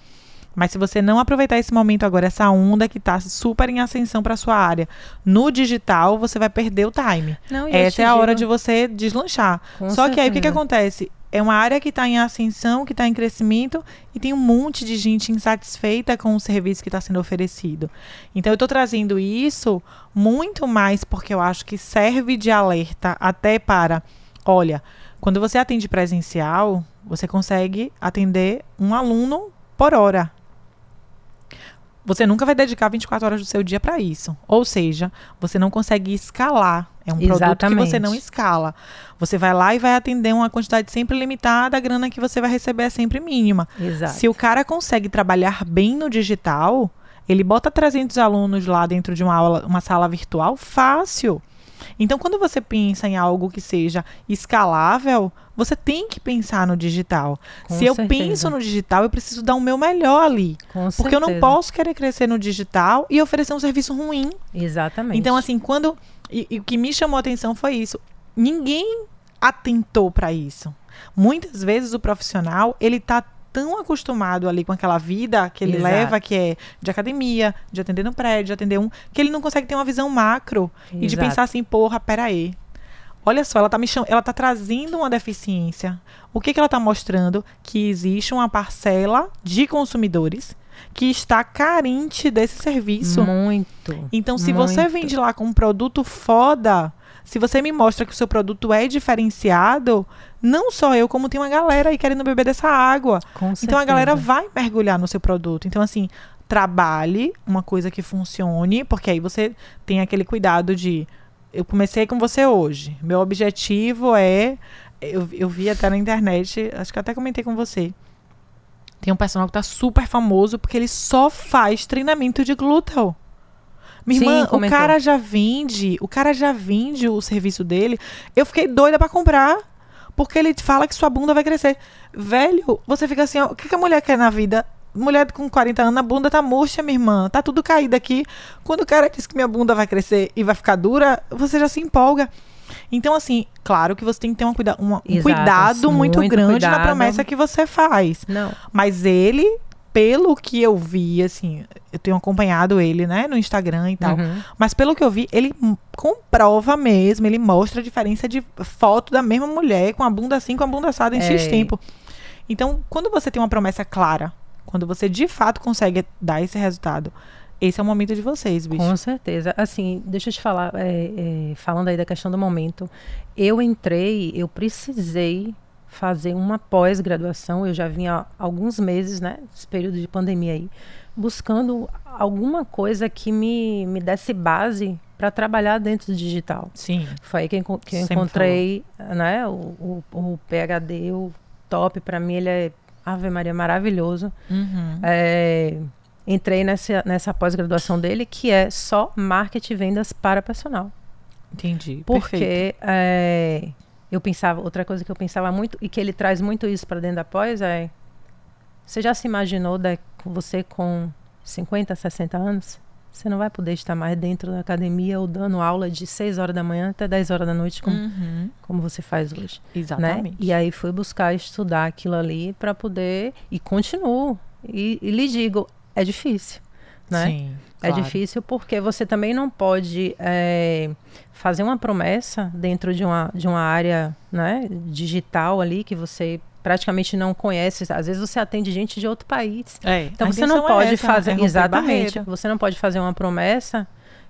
Mas se você não aproveitar esse momento agora, essa onda que tá super em ascensão para sua área, no digital, você vai perder o time. Não, Essa é a hora de você deslanchar. Com Só que aí o que, que certeza. acontece? é uma área que está em ascensão, que está em crescimento e tem um monte de gente insatisfeita com o serviço que está sendo oferecido. Então, eu estou trazendo isso muito mais porque eu acho que serve de alerta até para, olha, quando você atende presencial, você consegue atender um aluno por hora. Você nunca vai dedicar 24 horas do seu dia para isso. Ou seja, você não consegue escalar. É um Exatamente. produto que você não escala. Você vai lá e vai atender uma quantidade sempre limitada, a grana que você vai receber é sempre mínima. Exato. Se o cara consegue trabalhar bem no digital, ele bota 300 alunos lá dentro de uma aula, uma sala virtual, fácil. Então, quando você pensa em algo que seja escalável, você tem que pensar no digital. Com Se eu certeza. penso no digital, eu preciso dar o meu melhor ali. Com Porque eu não certeza. posso querer crescer no digital e oferecer um serviço ruim. Exatamente. Então, assim, quando. E, e o que me chamou a atenção foi isso. Ninguém atentou para isso. Muitas vezes o profissional, ele tá tão acostumado ali com aquela vida que ele Exato. leva, que é de academia, de atender no prédio, de atender um, que ele não consegue ter uma visão macro e de Exato. pensar assim, porra, peraí. Olha só, ela tá me cham... ela tá trazendo uma deficiência. O que, que ela tá mostrando? Que existe uma parcela de consumidores que está carente desse serviço. Muito. Então, se você muito. vende lá com um produto foda, se você me mostra que o seu produto é diferenciado, não só eu, como tem uma galera aí querendo beber dessa água. Com Então a galera vai mergulhar no seu produto. Então, assim, trabalhe uma coisa que funcione, porque aí você tem aquele cuidado de. Eu comecei com você hoje. Meu objetivo é. Eu, eu vi até na internet, acho que até comentei com você. Tem um personal que tá super famoso porque ele só faz treinamento de glúteo. Minha Sim, irmã, o comentou. cara já vende, o cara já vende o serviço dele. Eu fiquei doida pra comprar. Porque ele fala que sua bunda vai crescer. Velho, você fica assim, ó, o que, que a mulher quer na vida? Mulher com 40 anos, a bunda tá murcha, minha irmã. Tá tudo caído aqui. Quando o cara diz que minha bunda vai crescer e vai ficar dura, você já se empolga. Então, assim, claro que você tem que ter uma cuida um Exato, cuidado muito, muito grande na cuidado. promessa que você faz. Não. Mas ele, pelo que eu vi, assim, eu tenho acompanhado ele, né, no Instagram e tal. Uhum. Mas pelo que eu vi, ele comprova mesmo, ele mostra a diferença de foto da mesma mulher com a bunda assim, com a bunda assada em X É. tempo. Então, quando você tem uma promessa clara, quando você de fato consegue dar esse resultado, esse é o momento de vocês, bicho. Com certeza. Assim, deixa eu te falar, é, é, falando aí da questão do momento, eu entrei, eu precisei fazer uma pós-graduação, eu já vinha há alguns meses, né, esse período de pandemia aí, buscando alguma coisa que me, me desse base para trabalhar dentro do digital. Sim. Foi aí que, que eu encontrei, né, o, o, o PhD, o top, para mim ele é, Ave Maria, maravilhoso. Uhum. É, entrei nessa, nessa pós-graduação dele, que é só marketing e vendas para personal. Entendi. Porque é, eu pensava, outra coisa que eu pensava muito, e que ele traz muito isso para dentro da pós, é. Você já se imaginou da, você com 50, 60 anos? Você não vai poder estar mais dentro da academia ou dando aula de 6 horas da manhã até 10 horas da noite, como, Uhum. como você faz hoje né? Exatamente. E aí fui buscar estudar aquilo ali para poder e continuo e, e lhe digo é difícil, né? Sim. É claro. difícil porque você também não pode é, fazer uma promessa dentro de uma, de uma área né, digital ali que você praticamente não conhece. Às vezes você atende gente de outro país. É, Então você não é pode essa, fazer é romper exatamente. barreira. Você não pode fazer uma promessa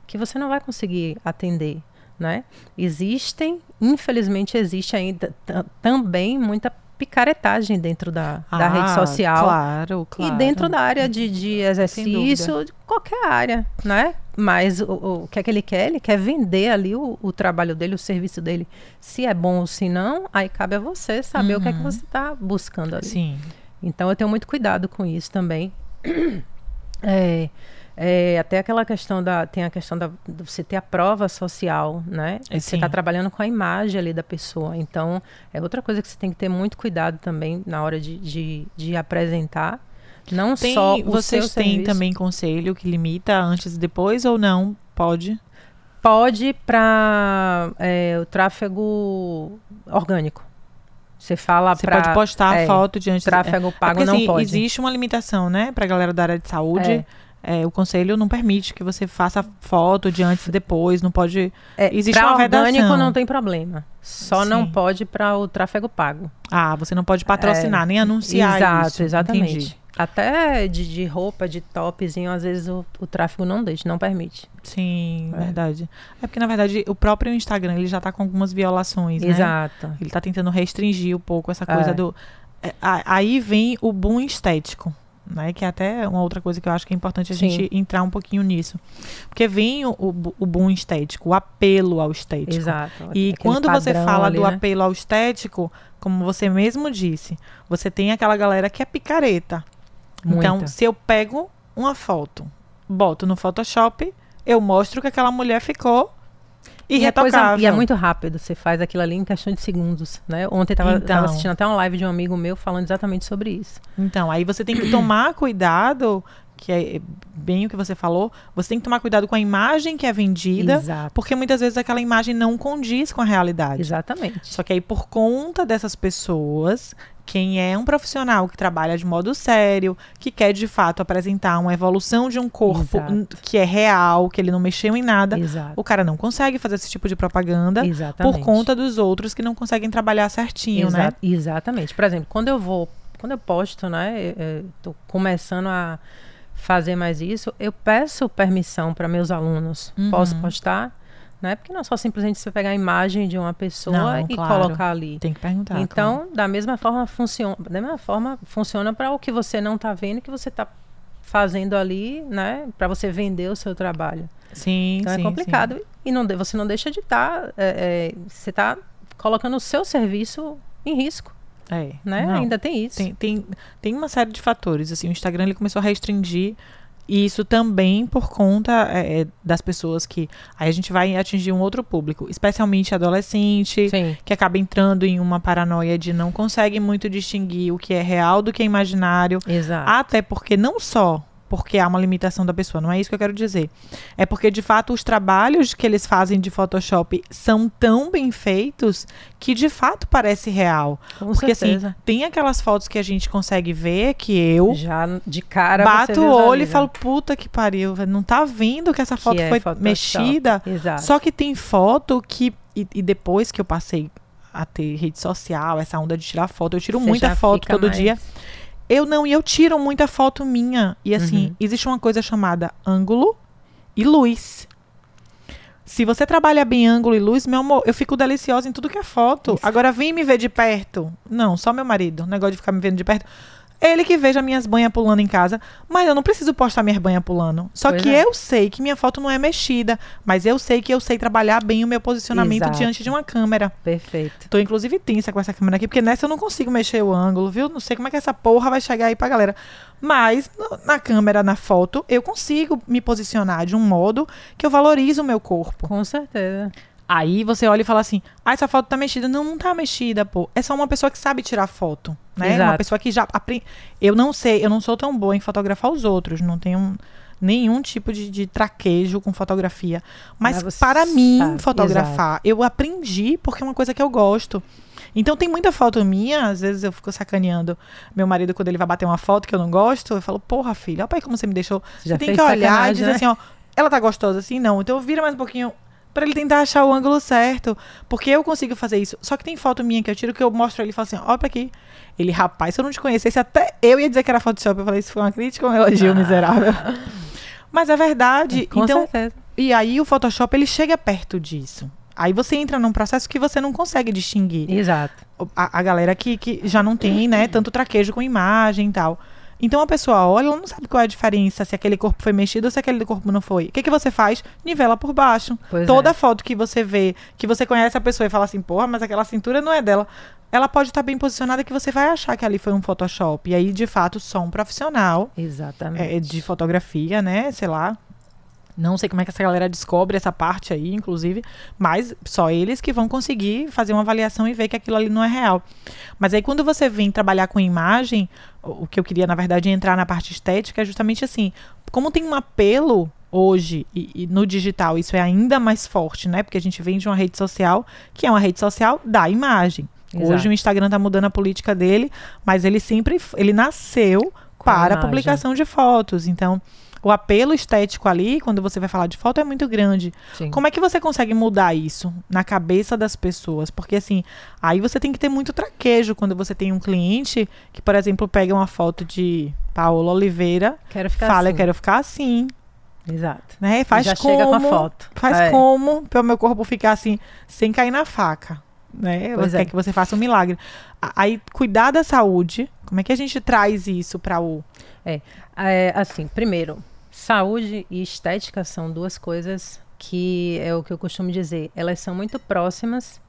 que você não vai conseguir atender, né? Existem, infelizmente existe ainda ta- também muita picaretagem dentro da, da rede Ah, social Claro, claro. e dentro da área de, de exercício, de qualquer área, né? Mas o, o, o que é que ele quer? Ele quer vender ali o, o trabalho dele, o serviço dele. Se é bom ou se não, aí cabe a você saber o que é que Uhum. você está buscando ali. Sim. Então eu tenho muito cuidado com isso também. É, é, até aquela questão da. Tem a questão da de você ter a prova social, né? É, Você está trabalhando com a imagem ali da pessoa. Então, é outra coisa que você tem que ter muito cuidado também na hora de, de, de apresentar. Não Tem, só o vocês têm também conselho que limita antes e depois ou não? Pode? Pode para o tráfego orgânico. Você fala Você para. pode postar é, foto de antes Tráfego é, pago porque, não assim, pode. Existe uma limitação, né, pra galera da área de saúde. É. é, o conselho não permite que você faça foto de antes e depois, não pode. É, Existe pra uma vedação. orgânico não tem problema. Só não Sim. pode para o tráfego pago. Ah, você não pode patrocinar, nem anunciar Exato, isso. exatamente. Entendi. Até de, de roupa, de topzinho, às vezes o, o tráfego não deixa, não permite. Sim, É. verdade. É porque, na verdade, o próprio Instagram, ele já tá com algumas violações, né? Exato. Ele tá tentando restringir um pouco essa coisa É. do... é, aí vem o boom estético, né? Que é até uma outra coisa que eu acho que é importante a Sim. gente entrar um pouquinho nisso. Porque vem o, o, boom estético, o apelo ao estético. Exato. E quando você fala ali, do né? apelo ao estético, como você mesmo disse, você tem aquela galera que é picareta. Então, Muita. se eu pego uma foto, boto no Photoshop, eu mostro que aquela mulher ficou irretocável. e é muito rápido, você faz aquilo ali em questão de segundos, né? Ontem tava, Então. assistindo até uma live de um amigo meu falando exatamente sobre isso. Então, aí você tem que tomar cuidado, que é bem o que você falou, você tem que tomar cuidado com a imagem que é vendida, Exato. porque muitas vezes aquela imagem não condiz com a realidade. Exatamente. Só que aí, por conta dessas pessoas, quem é um profissional que trabalha de modo sério, que quer de fato apresentar uma evolução de um corpo Exato. que é real, que ele não mexeu em nada, Exato. o cara não consegue fazer esse tipo de propaganda Exatamente. por conta dos outros que não conseguem trabalhar certinho, Exa- né? Exatamente. Por exemplo, quando eu vou, quando eu posto, né, eu- eu tô começando a fazer mais isso, eu peço permissão para meus alunos. Uhum. Posso postar? Né? Porque não é só simplesmente você pegar a imagem de uma pessoa Não, e claro. colocar ali. Tem que perguntar. então, claro. da mesma forma funciona, da mesma forma funciona para o que você não está vendo, que você está fazendo ali, né, para você vender o seu trabalho. sim, Então sim, é complicado e não você não deixa de estar, você está colocando o seu serviço em risco, sim. É, né? não. Ainda tem isso. Tem, tem, tem uma série de fatores. Assim, o Instagram ele começou a restringir isso também por conta é, é, das pessoas que. Aí a gente vai atingir um outro público, especialmente adolescente, Sim. que acaba entrando em uma paranoia de não consegue muito distinguir o que é real do que é imaginário. Exato. Até porque não só porque há uma limitação da pessoa, não é isso que eu quero dizer. É porque, de fato, os trabalhos que eles fazem de Photoshop são tão bem feitos que, de fato, parece real. Com Porque, certeza. assim, tem aquelas fotos que a gente consegue ver que eu Já de cara bato o olho e falo, puta que pariu, não tá vendo que essa que foto é foi Photoshop. mexida? Exato. Só que tem foto que. E, e depois que eu passei a ter rede social, essa onda de tirar foto, eu tiro Você muita foto todo mais- dia. Eu não, e eu tiro muita foto minha. E assim, Uhum. existe uma coisa chamada ângulo e luz. Se você trabalha bem ângulo e luz, meu amor, eu fico deliciosa em tudo que é foto. Isso. Agora vem me ver de perto. Não, só meu marido. O negócio de ficar me vendo de perto. Ele que veja minhas banhas pulando em casa. Mas eu não preciso postar minhas banhas pulando. Só Pois que é. eu sei que minha foto não é mexida. Mas eu sei que eu sei trabalhar bem o meu posicionamento Exato. diante de uma câmera. Perfeito. Tô inclusive tensa com essa câmera aqui, porque nessa eu não consigo mexer o ângulo, viu? Não sei como é que essa porra vai chegar aí pra galera. Mas na câmera, na foto, eu consigo me posicionar de um modo que eu valorizo o meu corpo. Com certeza. Aí você olha e fala assim: ah, essa foto tá mexida. Não, não tá mexida, pô. É só uma pessoa que sabe tirar foto, né? Exato. Uma pessoa que já aprende. Eu não sei, eu não sou tão boa em fotografar os outros, não tenho nenhum tipo de, de traquejo com fotografia. Mas, para mim, sabe, fotografar, eu aprendi porque é uma coisa que eu gosto. Então tem muita foto minha, às vezes eu fico sacaneando meu marido quando ele vai bater uma foto que eu não gosto, eu falo, porra, filha, olha aí como você me deixou. Você já Você tem que olhar e dizer né? assim, ó, ela tá gostosa assim? Não. Então vira mais um pouquinho pra ele tentar achar o ângulo certo. Porque eu consigo fazer isso. Só que tem foto minha que eu tiro que eu mostro ele e falo assim, ó, pra aqui. Ele, rapaz, se eu não te conhecesse, até eu ia dizer que era Photoshop. Eu falei, isso foi uma crítica ou um elogio miserável? Mas é verdade. Com então, certeza. e aí o Photoshop, ele chega perto disso. Aí você entra num processo que você não consegue distinguir Exato. a, a galera que, que já não tem, né, tanto traquejo com imagem e tal. Então a pessoa olha, ela não sabe qual é a diferença, se aquele corpo foi mexido ou se aquele corpo não foi. O que, que você faz? Nivela por baixo. Pois Toda é. foto que você vê, que você conhece a pessoa e fala assim, porra, mas aquela cintura não é dela. Ela pode estar bem posicionada que você vai achar que ali foi um Photoshop. E aí, de fato, só um profissional Exatamente. é, de fotografia, né? Sei lá. Não sei como é que essa galera descobre essa parte aí, inclusive, mas só eles que vão conseguir fazer uma avaliação e ver que aquilo ali não é real. Mas aí quando você vem trabalhar com imagem, o que eu queria, na verdade, é entrar na parte estética é justamente assim. Como tem um apelo hoje e, e no digital isso é ainda mais forte, né? Porque a gente vem de uma rede social que é uma rede social da imagem. Exato. Hoje o Instagram tá mudando a política dele, mas ele sempre ele nasceu para a publicação de fotos. Então, o apelo estético ali, quando você vai falar de foto, é muito grande. Sim. Como é que você consegue mudar isso na cabeça das pessoas? Porque, assim, aí você tem que ter muito traquejo quando você tem um cliente que, por exemplo, pega uma foto de Paola Oliveira, quero ficar fala, assim. eu quero ficar assim. Exato. Né? Faz já como, chega com a foto. Faz é. como para o meu corpo ficar assim, sem cair na faca. Né? Pois você é. quer que você faça um milagre. Aí, cuidar da saúde, como é que a gente traz isso para o. É, é, assim, primeiro, Saúde e estética são duas coisas que é o que eu costumo dizer. Elas são muito próximas.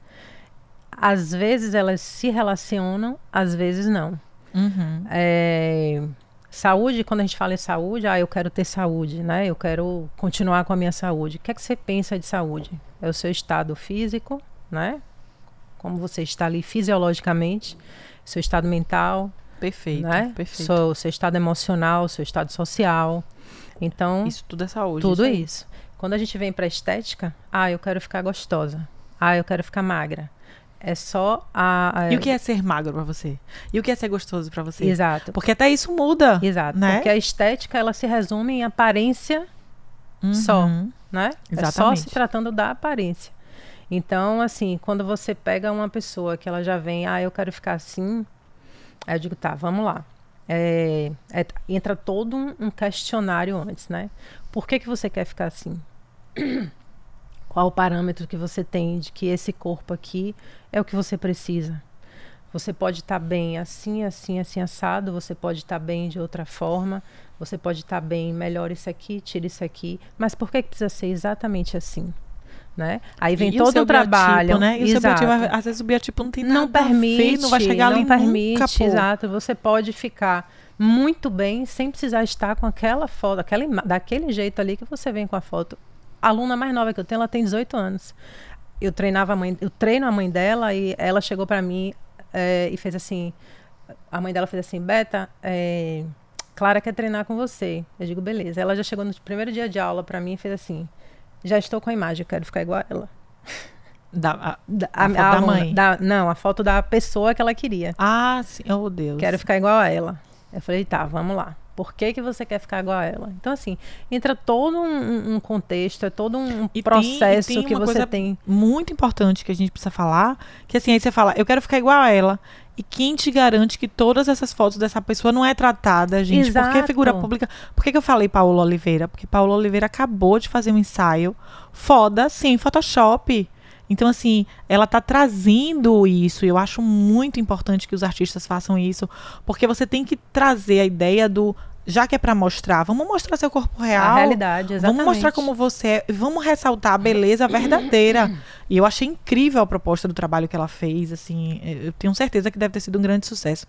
Às vezes elas se relacionam, às vezes não. Uhum. É, saúde, quando a gente fala em saúde, ah, eu quero ter saúde, né? Eu quero continuar com a minha saúde. O que é que você pensa de saúde? É o seu estado físico, né? Como você está ali fisiologicamente, seu estado mental, perfeito, né? perfeito. Seu, seu estado emocional, seu estado social. Então, isso tudo é saúde. Tudo isso. isso. Quando a gente vem para estética, ah, eu quero ficar gostosa. Ah, eu quero ficar magra. É só a, a... E o que é ser magro para você? E o que é ser gostoso para você? Exato. Porque até isso muda. Exato. Né? Porque a estética ela se resume em aparência uhum. só, né? Exatamente. É só se tratando da aparência. Então, assim, quando você pega uma pessoa que ela já vem, ah, eu quero ficar assim, aí eu digo, tá, vamos lá é, é, entra todo um, um, questionário antes, né? Por que, que você quer ficar assim? Qual o parâmetro que você tem de que esse corpo aqui é o que você precisa? Você pode estar tá bem assim, assim, assim, assado. Você pode estar tá bem de outra forma. Você pode estar tá bem, melhor isso aqui, tira isso aqui. Mas por que, que precisa ser exatamente assim? Né? Aí vem e todo o, trabalho, né? E exato. biotipo, às vezes o biotipo não tem nada não permite, não vai chegar não ali permite, nunca, exato. Você pode ficar muito bem sem precisar estar com aquela foto, aquela daquele jeito ali que você vem com a foto. A aluna mais nova que eu tenho, ela tem 18 anos. Eu treinava a mãe, eu treino a mãe dela e ela chegou para mim é, e fez assim, a mãe dela fez assim, Beta, é, Clara quer treinar com você. Eu digo, beleza. Ela já chegou no primeiro dia de aula para mim e fez assim, já estou com a imagem, quero ficar igual a ela. Da, a, da, a, a foto da mãe? Da, não, a foto da pessoa que ela queria. Ah, sim. Oh, Deus. Quero ficar igual a ela. Eu falei, tá, vamos lá. Por que, que você quer ficar igual a ela? Então, assim, entra todo um, um contexto, é todo um e processo tem, tem que você tem. Muito importante que a gente precisa falar, que assim, aí você fala, eu quero ficar igual a ela. E quem te garante que todas essas fotos dessa pessoa não é tratada, gente? Exato. Porque é figura pública. Por que, que eu falei Paulo Oliveira? Porque Paulo Oliveira acabou de fazer um ensaio foda, sim, Photoshop. Então, assim, ela está trazendo isso, e eu acho muito importante que os artistas façam isso, porque você tem que trazer a ideia do. Já que é para mostrar, vamos mostrar seu corpo real. A realidade, exatamente. Vamos mostrar como você é, vamos ressaltar a beleza verdadeira. e eu achei incrível a proposta do trabalho que ela fez, assim, eu tenho certeza que deve ter sido um grande sucesso.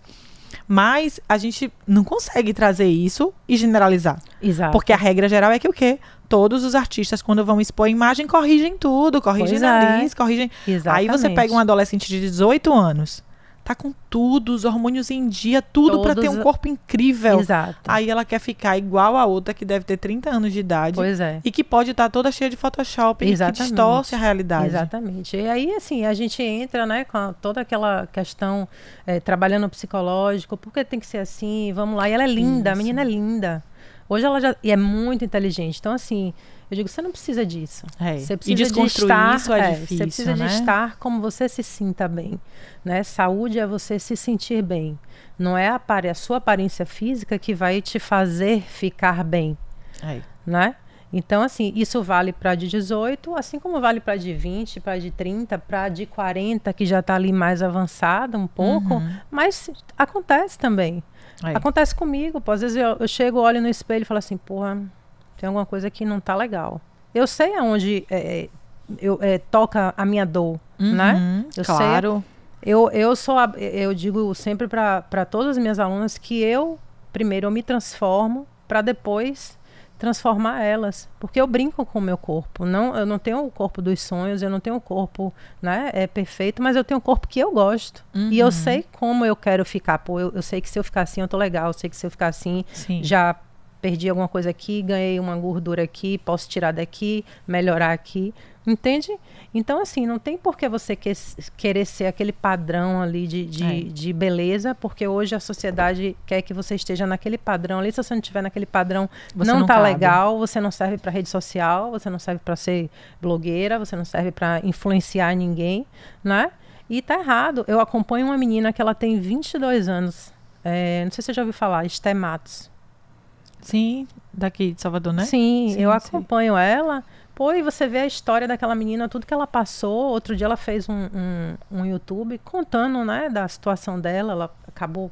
Mas a gente não consegue trazer isso e generalizar. Exato. Porque a regra geral é que o quê? Todos os artistas, quando vão expor imagem, corrigem tudo, corrigem pois nariz, é. corrigem. Exatamente. Aí você pega um adolescente de 18 anos tá com tudo, os hormônios em dia, tudo para ter um corpo incrível. Exato. Aí ela quer ficar igual a outra que deve ter 30 anos de idade. Pois é. E que pode estar tá toda cheia de Photoshop Exatamente. e que distorce a realidade. Exatamente. E aí, assim, a gente entra, né, com toda aquela questão, é, trabalhando psicológico, por que tem que ser assim? Vamos lá. E ela é linda, Isso. a menina é linda. Hoje ela já. E é muito inteligente. Então, assim, eu digo, você não precisa disso. É. Você precisa e desconstruir de estar, isso é, é difícil, Você precisa né? de estar como você se sinta bem. Né? Saúde é você se sentir bem. Não é a, a sua aparência física que vai te fazer ficar bem. É. Né? Então, assim, isso vale para de 18, assim como vale para de 20, para de 30, para de 40, que já está ali mais avançada um pouco. Uhum. Mas acontece também. É. Acontece comigo. Pô, às vezes eu, eu chego, olho no espelho e falo assim, porra tem alguma coisa que não tá legal. Eu sei aonde é, eu, é, toca a minha dor, uhum, né? Eu claro. Sei, eu, eu sou, a, eu digo sempre para todas as minhas alunas que eu, primeiro, eu me transformo para depois transformar elas, porque eu brinco com o meu corpo. Não, eu não tenho o corpo dos sonhos, eu não tenho o corpo, né, é perfeito, mas eu tenho o corpo que eu gosto. Uhum. E eu sei como eu quero ficar. Pô, eu, eu, sei que se eu ficar assim, eu tô legal. Eu sei que se eu ficar assim, Sim. já perdi alguma coisa aqui, ganhei uma gordura aqui, posso tirar daqui, melhorar aqui. Entende? Então, assim, não tem por que você que, querer ser aquele padrão ali de, de, é. de, beleza, porque hoje a sociedade quer que você esteja naquele padrão ali. Se você não estiver naquele padrão, você não, não tá cabe. legal, você não serve para rede social, você não serve para ser blogueira, você não serve para influenciar ninguém, né? E tá errado. Eu acompanho uma menina que ela tem 22 anos. É, não sei se você já ouviu falar, Esté Matos. Sim, daqui de Salvador, né? Sim, sim eu sim. acompanho ela. Pô, e você vê a história daquela menina, tudo que ela passou. Outro dia ela fez um, um, um YouTube contando, né, da situação dela. Ela acabou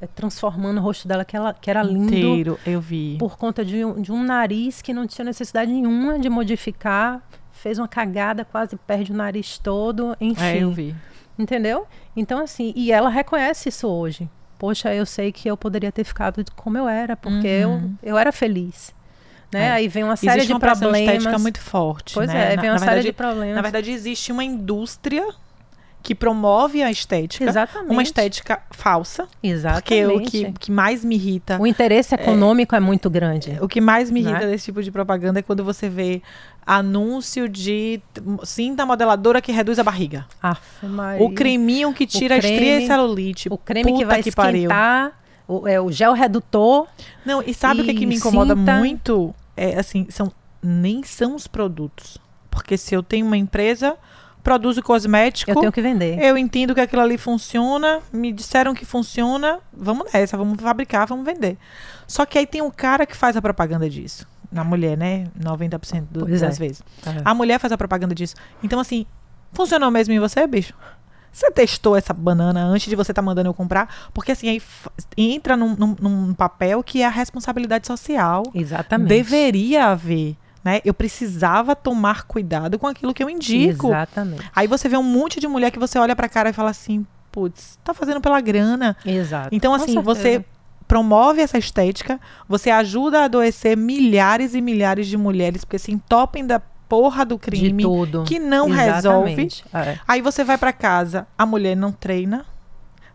é, transformando o rosto dela, que, ela, que era lindo. Inteiro, eu vi. Por conta de um, de um nariz que não tinha necessidade nenhuma de modificar. Fez uma cagada, quase perde o nariz todo, enfim. É, eu vi. Entendeu? Então, assim, e ela reconhece isso hoje. Poxa, eu sei que eu poderia ter ficado como eu era, porque uhum. eu, eu era feliz né? É. Aí vem uma série existe de uma problemas. estética muito forte. Pois né? é, vem uma série verdade, de problemas. Na verdade, existe uma indústria que promove a estética. Exatamente. Uma estética falsa. Exatamente. Porque o que, que mais me irrita. O interesse econômico é, é muito grande. O que mais me irrita é? desse tipo de propaganda é quando você vê anúncio de cinta modeladora que reduz a barriga. Aff, o creminho que tira creme, a estria e celulite. O creme que vai que esquentar. O, é, o gel redutor. Não, e sabe o que, que me incomoda cinta. muito? é assim, são nem são os produtos. Porque se eu tenho uma empresa, produzo cosmético. Eu tenho que vender. Eu entendo que aquilo ali funciona, me disseram que funciona, vamos nessa, vamos fabricar, vamos vender. Só que aí tem um cara que faz a propaganda disso. Na mulher, né? 90% do, das é. vezes. É. A mulher faz a propaganda disso. Então, assim, funcionou mesmo em você, bicho? Você testou essa banana antes de você estar tá mandando eu comprar? Porque assim, aí entra num, num, num, papel que é a responsabilidade social. Exatamente. Deveria haver. Né? Eu precisava tomar cuidado com aquilo que eu indico. Exatamente. Aí você vê um monte de mulher que você olha pra cara e fala assim, putz, tá fazendo pela grana. Exato. Então, assim, você promove essa estética, você ajuda a adoecer milhares e milhares de mulheres, porque se entopem da porra do crime que não Exatamente. resolve. É. Aí você vai para casa, a mulher não treina,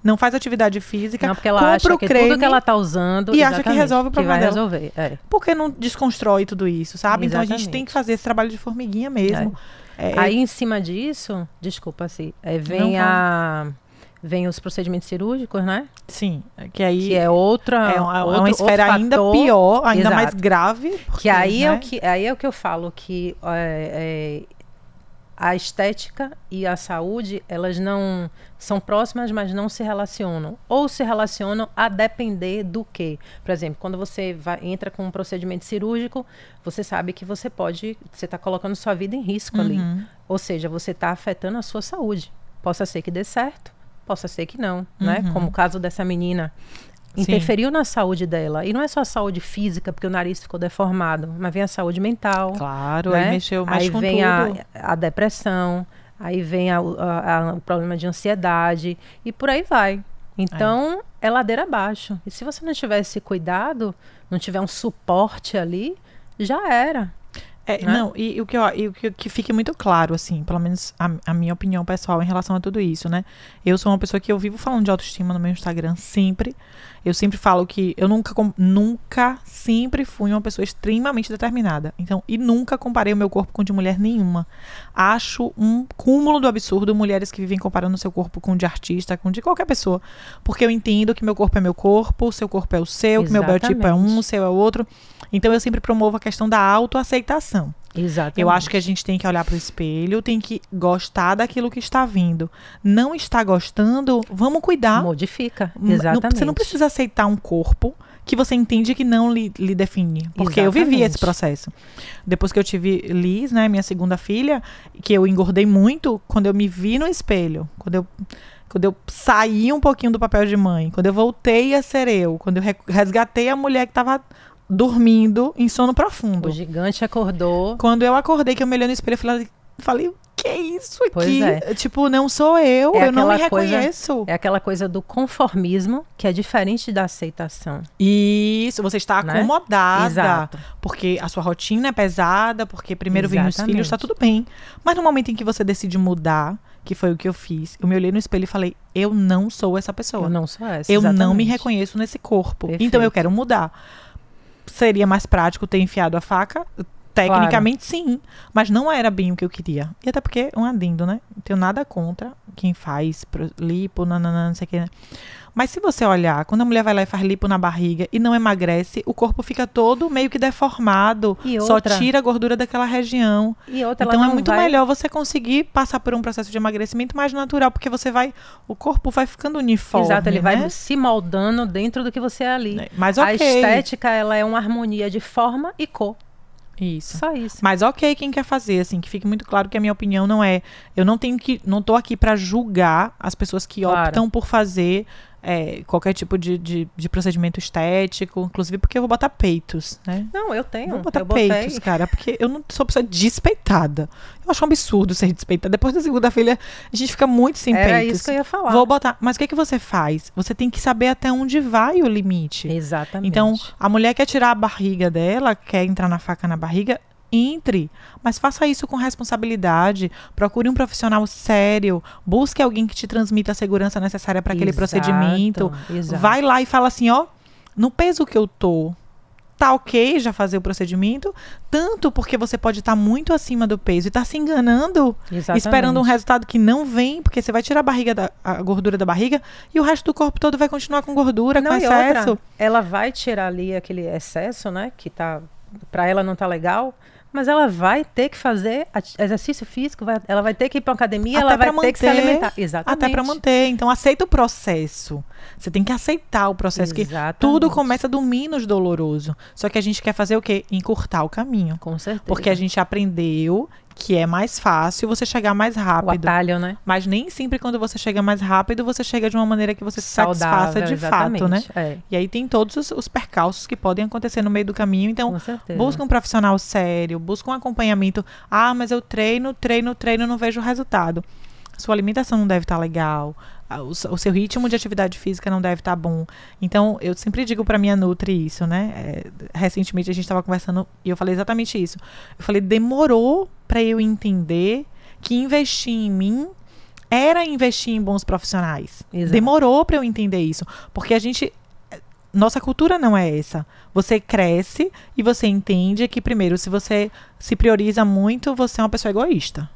não faz atividade física, não, porque ela compra acha o creme que tudo que ela tá usando e acha que resolve o problema que vai dela. resolver. É. Por que não desconstrói tudo isso, sabe? Exatamente. Então a gente tem que fazer esse trabalho de formiguinha mesmo. É. É, Aí em cima disso, desculpa assim, vem não, a vem os procedimentos cirúrgicos, né? Sim, que aí que é outra é uma, outro, uma esfera ainda pior, ainda Exato. mais grave. Porque, que aí né? é o que aí é o que eu falo que é, é, a estética e a saúde elas não são próximas, mas não se relacionam ou se relacionam a depender do que. Por exemplo, quando você vai, entra com um procedimento cirúrgico, você sabe que você pode, você está colocando sua vida em risco uhum. ali, ou seja, você está afetando a sua saúde. Possa ser que dê certo, Possa ser que não, né? uhum. né? Como o caso dessa menina. Interferiu Sim. na saúde dela. E não é só a saúde física, porque o nariz ficou deformado, mas vem a saúde mental. Claro, né? aí mexeu mais aí com vem tudo. A, a depressão, aí vem a, a, o problema de ansiedade, e por aí vai. Então, é. é ladeira abaixo. E se você não tiver esse cuidado, não tiver um suporte ali, já era. É, né? Não, e, e, o que, ó, e o que, que fique muito claro, assim, pelo menos a, a, minha opinião pessoal em relação a tudo isso, né? Eu sou uma pessoa que eu vivo falando de autoestima no meu Instagram sempre. Eu sempre falo que eu nunca, nunca, sempre fui uma pessoa extremamente determinada. Então, e nunca comparei o meu corpo com de mulher nenhuma. Acho um cúmulo do absurdo mulheres que vivem comparando seu corpo com de artista, com de qualquer pessoa. Porque eu entendo que meu corpo é meu corpo, seu corpo é o seu, Exatamente. que meu biotipo é um, o seu é o outro. Então, eu sempre promovo a questão da autoaceitação. Exatamente. Eu acho que a gente tem que olhar para o espelho, tem que gostar daquilo que está vindo. Não está gostando, vamos cuidar. Modifica. Exatamente. Você não precisa aceitar um corpo que você entende que não lhe, lhe define. Porque Exatamente. eu vivi esse processo. Depois que eu tive Liz, né, minha segunda filha, que eu engordei muito, quando eu me vi no espelho, quando eu quando eu saí um pouquinho do papel de mãe, quando eu voltei a ser eu, quando eu resgatei a mulher que estava dormindo em sono profundo. O gigante acordou. Quando eu acordei, que eu me olhei no espelho, eu falei, falei que é isso aqui? Pois é. Tipo, não sou eu, é eu não me reconheço. Coisa, é aquela coisa do conformismo, que é diferente da aceitação. Isso, você está né? acomodada. Exato. Porque a sua rotina é pesada, porque primeiro vem os filhos, está tudo bem. Mas no momento em que você decide mudar, que foi o que eu fiz, eu me olhei no espelho e falei, eu não sou essa pessoa. Eu não sou essa. Eu exatamente. não me reconheço nesse corpo. Perfeito. Então eu quero mudar seria mais prático ter enfiado a faca, Tecnicamente, sim. Mas não era bem o que eu queria. E até porque, um adendo, né? Não tenho nada contra quem faz lipo, nananã, não sei o que, né? Mas se você olhar, quando a mulher vai lá e faz lipo na barriga e não emagrece, o corpo fica todo meio que deformado. E só outra- tira a gordura daquela região. E outra, então é muito vai... melhor você conseguir passar por um processo de emagrecimento mais natural, porque você vai. O corpo vai ficando uniforme. Exato, ele vai né? se moldando dentro do que você é ali. Mas A ok. estética, ela é uma harmonia de forma e cor. Isso. Só isso. Mas ok, quem quer fazer, assim, que fique muito claro que a minha opinião não é. Eu não tenho que. Não tô aqui pra julgar as pessoas que Claro. optam por fazer é, qualquer tipo de, de, de procedimento estético, inclusive porque eu vou botar peitos, né? Não, eu tenho. Vou botar eu botei. peitos, cara, porque eu não sou pessoa despeitada. Eu acho um absurdo ser despeitada. Depois da segunda filha, a gente fica muito sem Era peitos. isso que eu ia falar. Vou botar. Mas o que, que você faz? Você tem que saber até onde vai o limite. Exatamente. Então, a mulher quer tirar a barriga dela, quer entrar na faca na barriga, entre. Mas faça isso com responsabilidade. Procure um profissional sério. Busque alguém que te transmita a segurança necessária para aquele Exato, procedimento. exato. Vai lá e fala assim, ó, no peso que eu tô, tá ok já fazer o procedimento, tanto porque você pode estar muito acima do peso e tá se enganando, Exatamente. esperando um resultado que não vem, porque você vai tirar a barriga da, a gordura da barriga e o resto do corpo todo vai continuar com gordura, Não, com excesso. outra, ela vai tirar ali aquele excesso, né? Que tá. Pra ela não tá legal. Mas ela vai ter que fazer exercício físico, vai- ela vai ter que ir pra academia, Até ela vai pra ter que se manter, alimentar. Exatamente. Até para manter. Então, aceita o processo. Você tem que aceitar o processo, que Exatamente. tudo começa do menos doloroso. Só que a gente quer fazer o quê? Encurtar o caminho. Com certeza. Porque a gente aprendeu que é mais fácil você chegar mais o rápido. atalho, né? Mas nem sempre quando você chega mais rápido, você chega de uma maneira que você se satisfaça de fato, né? É, E aí tem todos os, os percalços que podem acontecer no meio do caminho. Então. Busca um profissional sério, busca um acompanhamento. Ah, mas eu treino, treino, treino, não vejo resultado. Sua alimentação não deve estar legal. O, o seu ritmo de atividade física não deve estar bom. Então, eu sempre digo para minha Nutri isso, né? É, recentemente a gente estava conversando e eu falei exatamente isso. Eu falei, demorou para eu entender que investir em mim era investir em bons profissionais. Exato. Demorou para eu entender isso. Porque a gente. Nossa cultura não é essa. Você cresce e você entende que, primeiro, se você se prioriza muito, você é uma pessoa egoísta.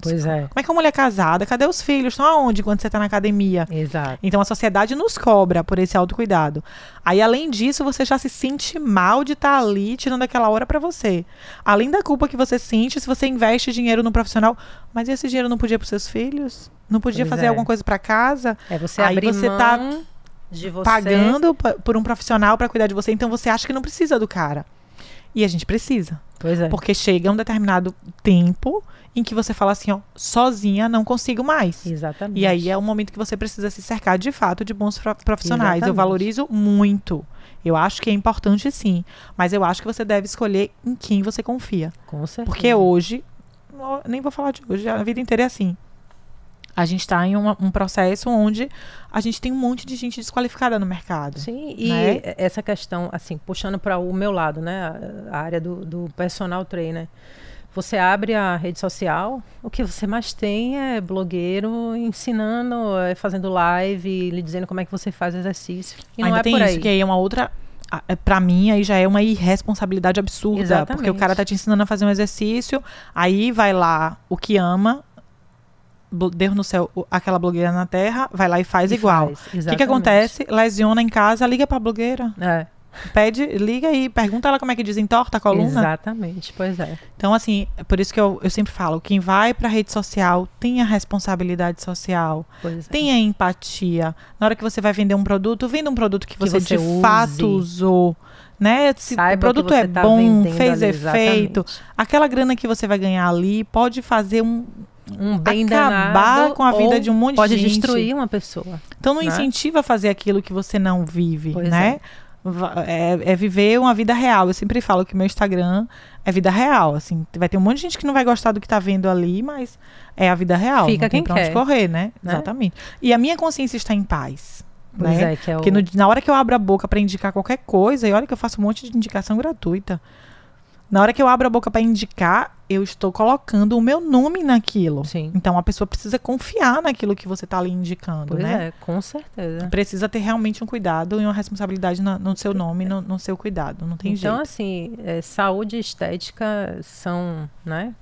Pois é. Como é que uma mulher casada? Cadê os filhos? Estão aonde quando você está na academia? Exato. Então a sociedade nos cobra por esse autocuidado. Aí, além disso, você já se sente mal de estar ali tirando aquela hora para você. Além da culpa que você sente se você investe dinheiro no profissional. Mas esse dinheiro não podia para seus filhos? Não podia Pois fazer é. alguma coisa para casa? É você Aí abrir você mão tá de você Pagando pa- por um profissional para cuidar de você, então você acha que não precisa do cara. E a gente precisa. Pois é. Porque chega um determinado tempo em que você fala assim, ó, sozinha não consigo mais. Exatamente. E aí é o momento que você precisa se cercar de fato de bons pro- profissionais. Eu Exatamente. valorizo muito. Eu acho que é importante sim. Mas eu acho que você deve escolher em quem você confia. Com certeza. Porque hoje, nem vou falar de hoje, a vida inteira é assim. A gente está em uma- um processo onde a gente tem um monte de gente desqualificada no mercado. Sim, e né? essa questão, assim, puxando para o meu lado, né, a, a área do, do personal trainer. Você abre a rede social, o que você mais tem é blogueiro ensinando, é, fazendo live, lhe dizendo como é que você faz exercício. E não Ainda é tem por isso, aí. que aí é uma outra. é, Pra mim, aí já é uma irresponsabilidade absurda. Exatamente. Porque o cara tá te ensinando a fazer um exercício, aí vai lá o que ama, Deus no céu, aquela blogueira na terra, vai lá e faz E igual. O que, que acontece? Lesiona em casa, liga pra blogueira. É, Pede, liga aí, pergunta ela como é que desentorta a coluna. exatamente, pois é. Então, assim, é por isso que eu, eu sempre falo: quem vai pra rede social tenha responsabilidade social. Pois é. Tenha empatia. Na hora que você vai vender um produto, venda um produto que, Que você, você de use. fato usou. Né? Se Saiba o produto você é tá bom, fez ali, efeito, exatamente. aquela grana que você vai ganhar ali pode fazer um. Um bem acabar danado com a vida de um monte de pode gente. destruir uma pessoa. Então não né? incentiva a fazer aquilo que você não vive, Pois né? Va- É, é viver uma vida real. Eu sempre falo que meu Instagram é vida real. Assim, vai ter um monte de gente que não vai gostar do que tá vendo ali, mas é a vida real. Fica não tem quem pra onde quer. correr, né? Né? Exatamente. E a minha consciência está em paz. Pois né? é, que é o... Porque no- na hora que eu abro a boca para indicar qualquer coisa, e olha que eu faço um monte de indicação gratuita. Na hora que eu abro a boca para indicar, eu estou colocando o meu nome naquilo. Sim. Então a pessoa precisa confiar naquilo que você está ali indicando, Pois né? é, com certeza. Precisa ter realmente um cuidado e uma responsabilidade na- no seu nome, no, no seu cuidado. Não tem então, jeito. assim, é, saúde e estética são, né?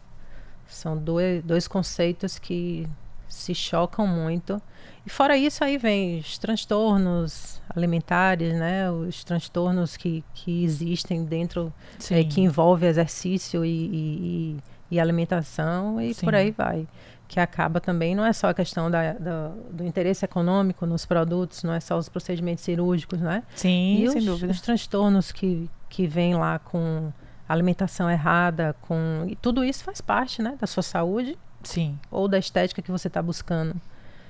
São dois, dois conceitos que se chocam muito. E fora isso, aí vem os transtornos alimentares, né? Os transtornos que, que existem dentro, é, que envolve exercício e, e- e- e alimentação e Sim. por aí vai. Que acaba também, não é só a questão da, da- do interesse econômico nos produtos, não é só os procedimentos cirúrgicos, né? Sim, E sem os, dúvida. os transtornos que, que vêm lá com alimentação errada, com. E tudo isso faz parte, né? Da sua saúde Sim, ou da estética que você está buscando.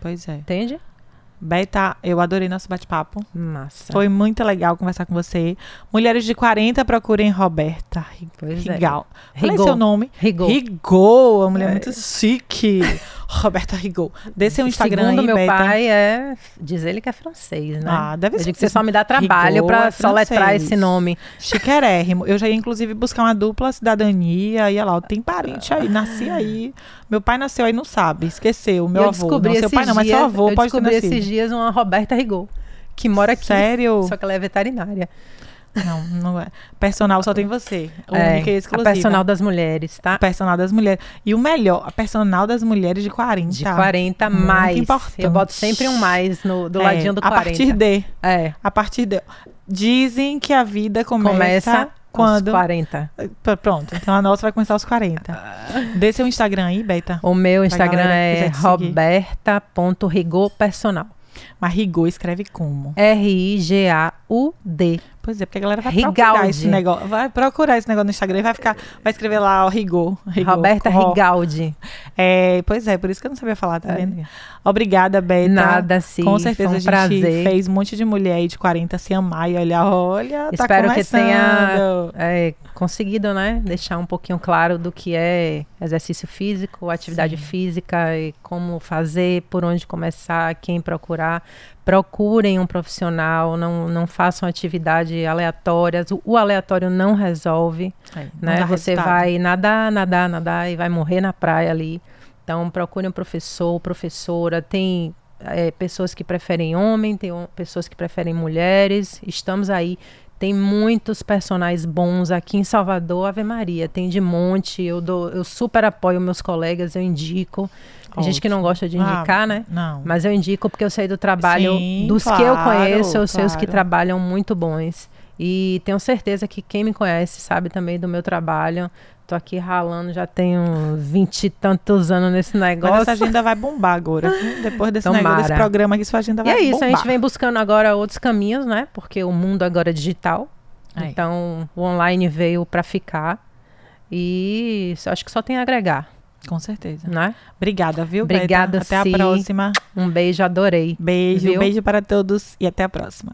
Pois é. Entende? Beta, eu adorei nosso bate-papo. Massa. Foi muito legal conversar com você. Mulheres de 40, procurem Roberta Pois é. Rigal. Falei Rigol. seu nome. Rigol. Rigol, uma mulher É. muito chique. Roberta Rigol. Dê seu Instagram Segundo aí, meu Beta. pai, é, diz ele que é francês, né? Ah, deve ser. você só me dá trabalho para é soletrar esse nome. Chiquérrimo. Eu já ia, inclusive, buscar uma dupla cidadania. Olha lá, tem parente aí, nasci aí. Meu pai nasceu aí, não sabe, esqueceu. Meu eu avô. Não, seu pai não, mas seu avô pode ter nascido. Dias uma Roberta Rigol, que mora aqui. Sério? Só que ela é veterinária. Não, não é. Personal só tem você. É, e a exclusiva. personal das mulheres, tá? Personal das mulheres. E o melhor, a personal das mulheres de 40. De 40 Muito mais. importante. Eu boto sempre um mais no, do É, ladinho do A 40. partir de. É. A partir de. Dizem que a vida começa, Começa quando. aos 40. P- Pronto, então a nossa vai começar aos 40. Dê seu Instagram aí, Beta. O meu Instagram é roberta.rigorpersonal. Mas Rigor escreve como? R-I-G-A-U-D. Pois é, porque a galera vai Rigaldi. procurar esse negócio. Vai procurar esse negócio no Instagram e vai ficar. Vai escrever lá, ó, Rigor. Rigor Roberta com O. Rigaldi. É, pois é, por isso que eu não sabia falar, tá É. vendo? Obrigada, Beta. Nada, sim. Com certeza um a gente prazer. fez um monte de mulher aí de 40 se amar e olhar, olha, tá Espero que começando. tenha é, conseguido, né, deixar um pouquinho claro do que é exercício físico, atividade Sim. física e como fazer, por onde começar, quem procurar. Procurem um profissional, não, não façam atividade aleatórias. O, o aleatório não resolve, É, né? Você resultado. vai nadar, nadar, nadar e vai morrer na praia ali. Então, procure um professor, professora. Tem é, pessoas que preferem homem, tem pessoas que preferem mulheres. Estamos aí. Tem muitos personagens bons aqui em Salvador, Ave Maria. Tem de monte. Eu, dou, eu super apoio meus colegas, eu indico. Tem gente que não gosta de Ah, indicar, né? Não. Mas eu indico porque eu sei do trabalho Sim, dos que eu claro, conheço, eu sei os que claro. trabalham muito bons. E tenho certeza que quem me conhece sabe também do meu trabalho. Tô aqui ralando, já tenho vinte e tantos anos nesse Mas negócio. essa agenda vai bombar agora. Depois desse Tomara. negócio, desse programa aqui, sua agenda E vai é isso, bombar. a gente vem buscando agora outros caminhos, né? Porque o mundo agora é digital. É. Então, o online veio para ficar. E acho que só tem a agregar, Com certeza. né? Obrigada, viu, Beta? Obrigada, Até Si. a próxima. Um beijo, adorei. Beijo, Viu? beijo para todos e até a próxima.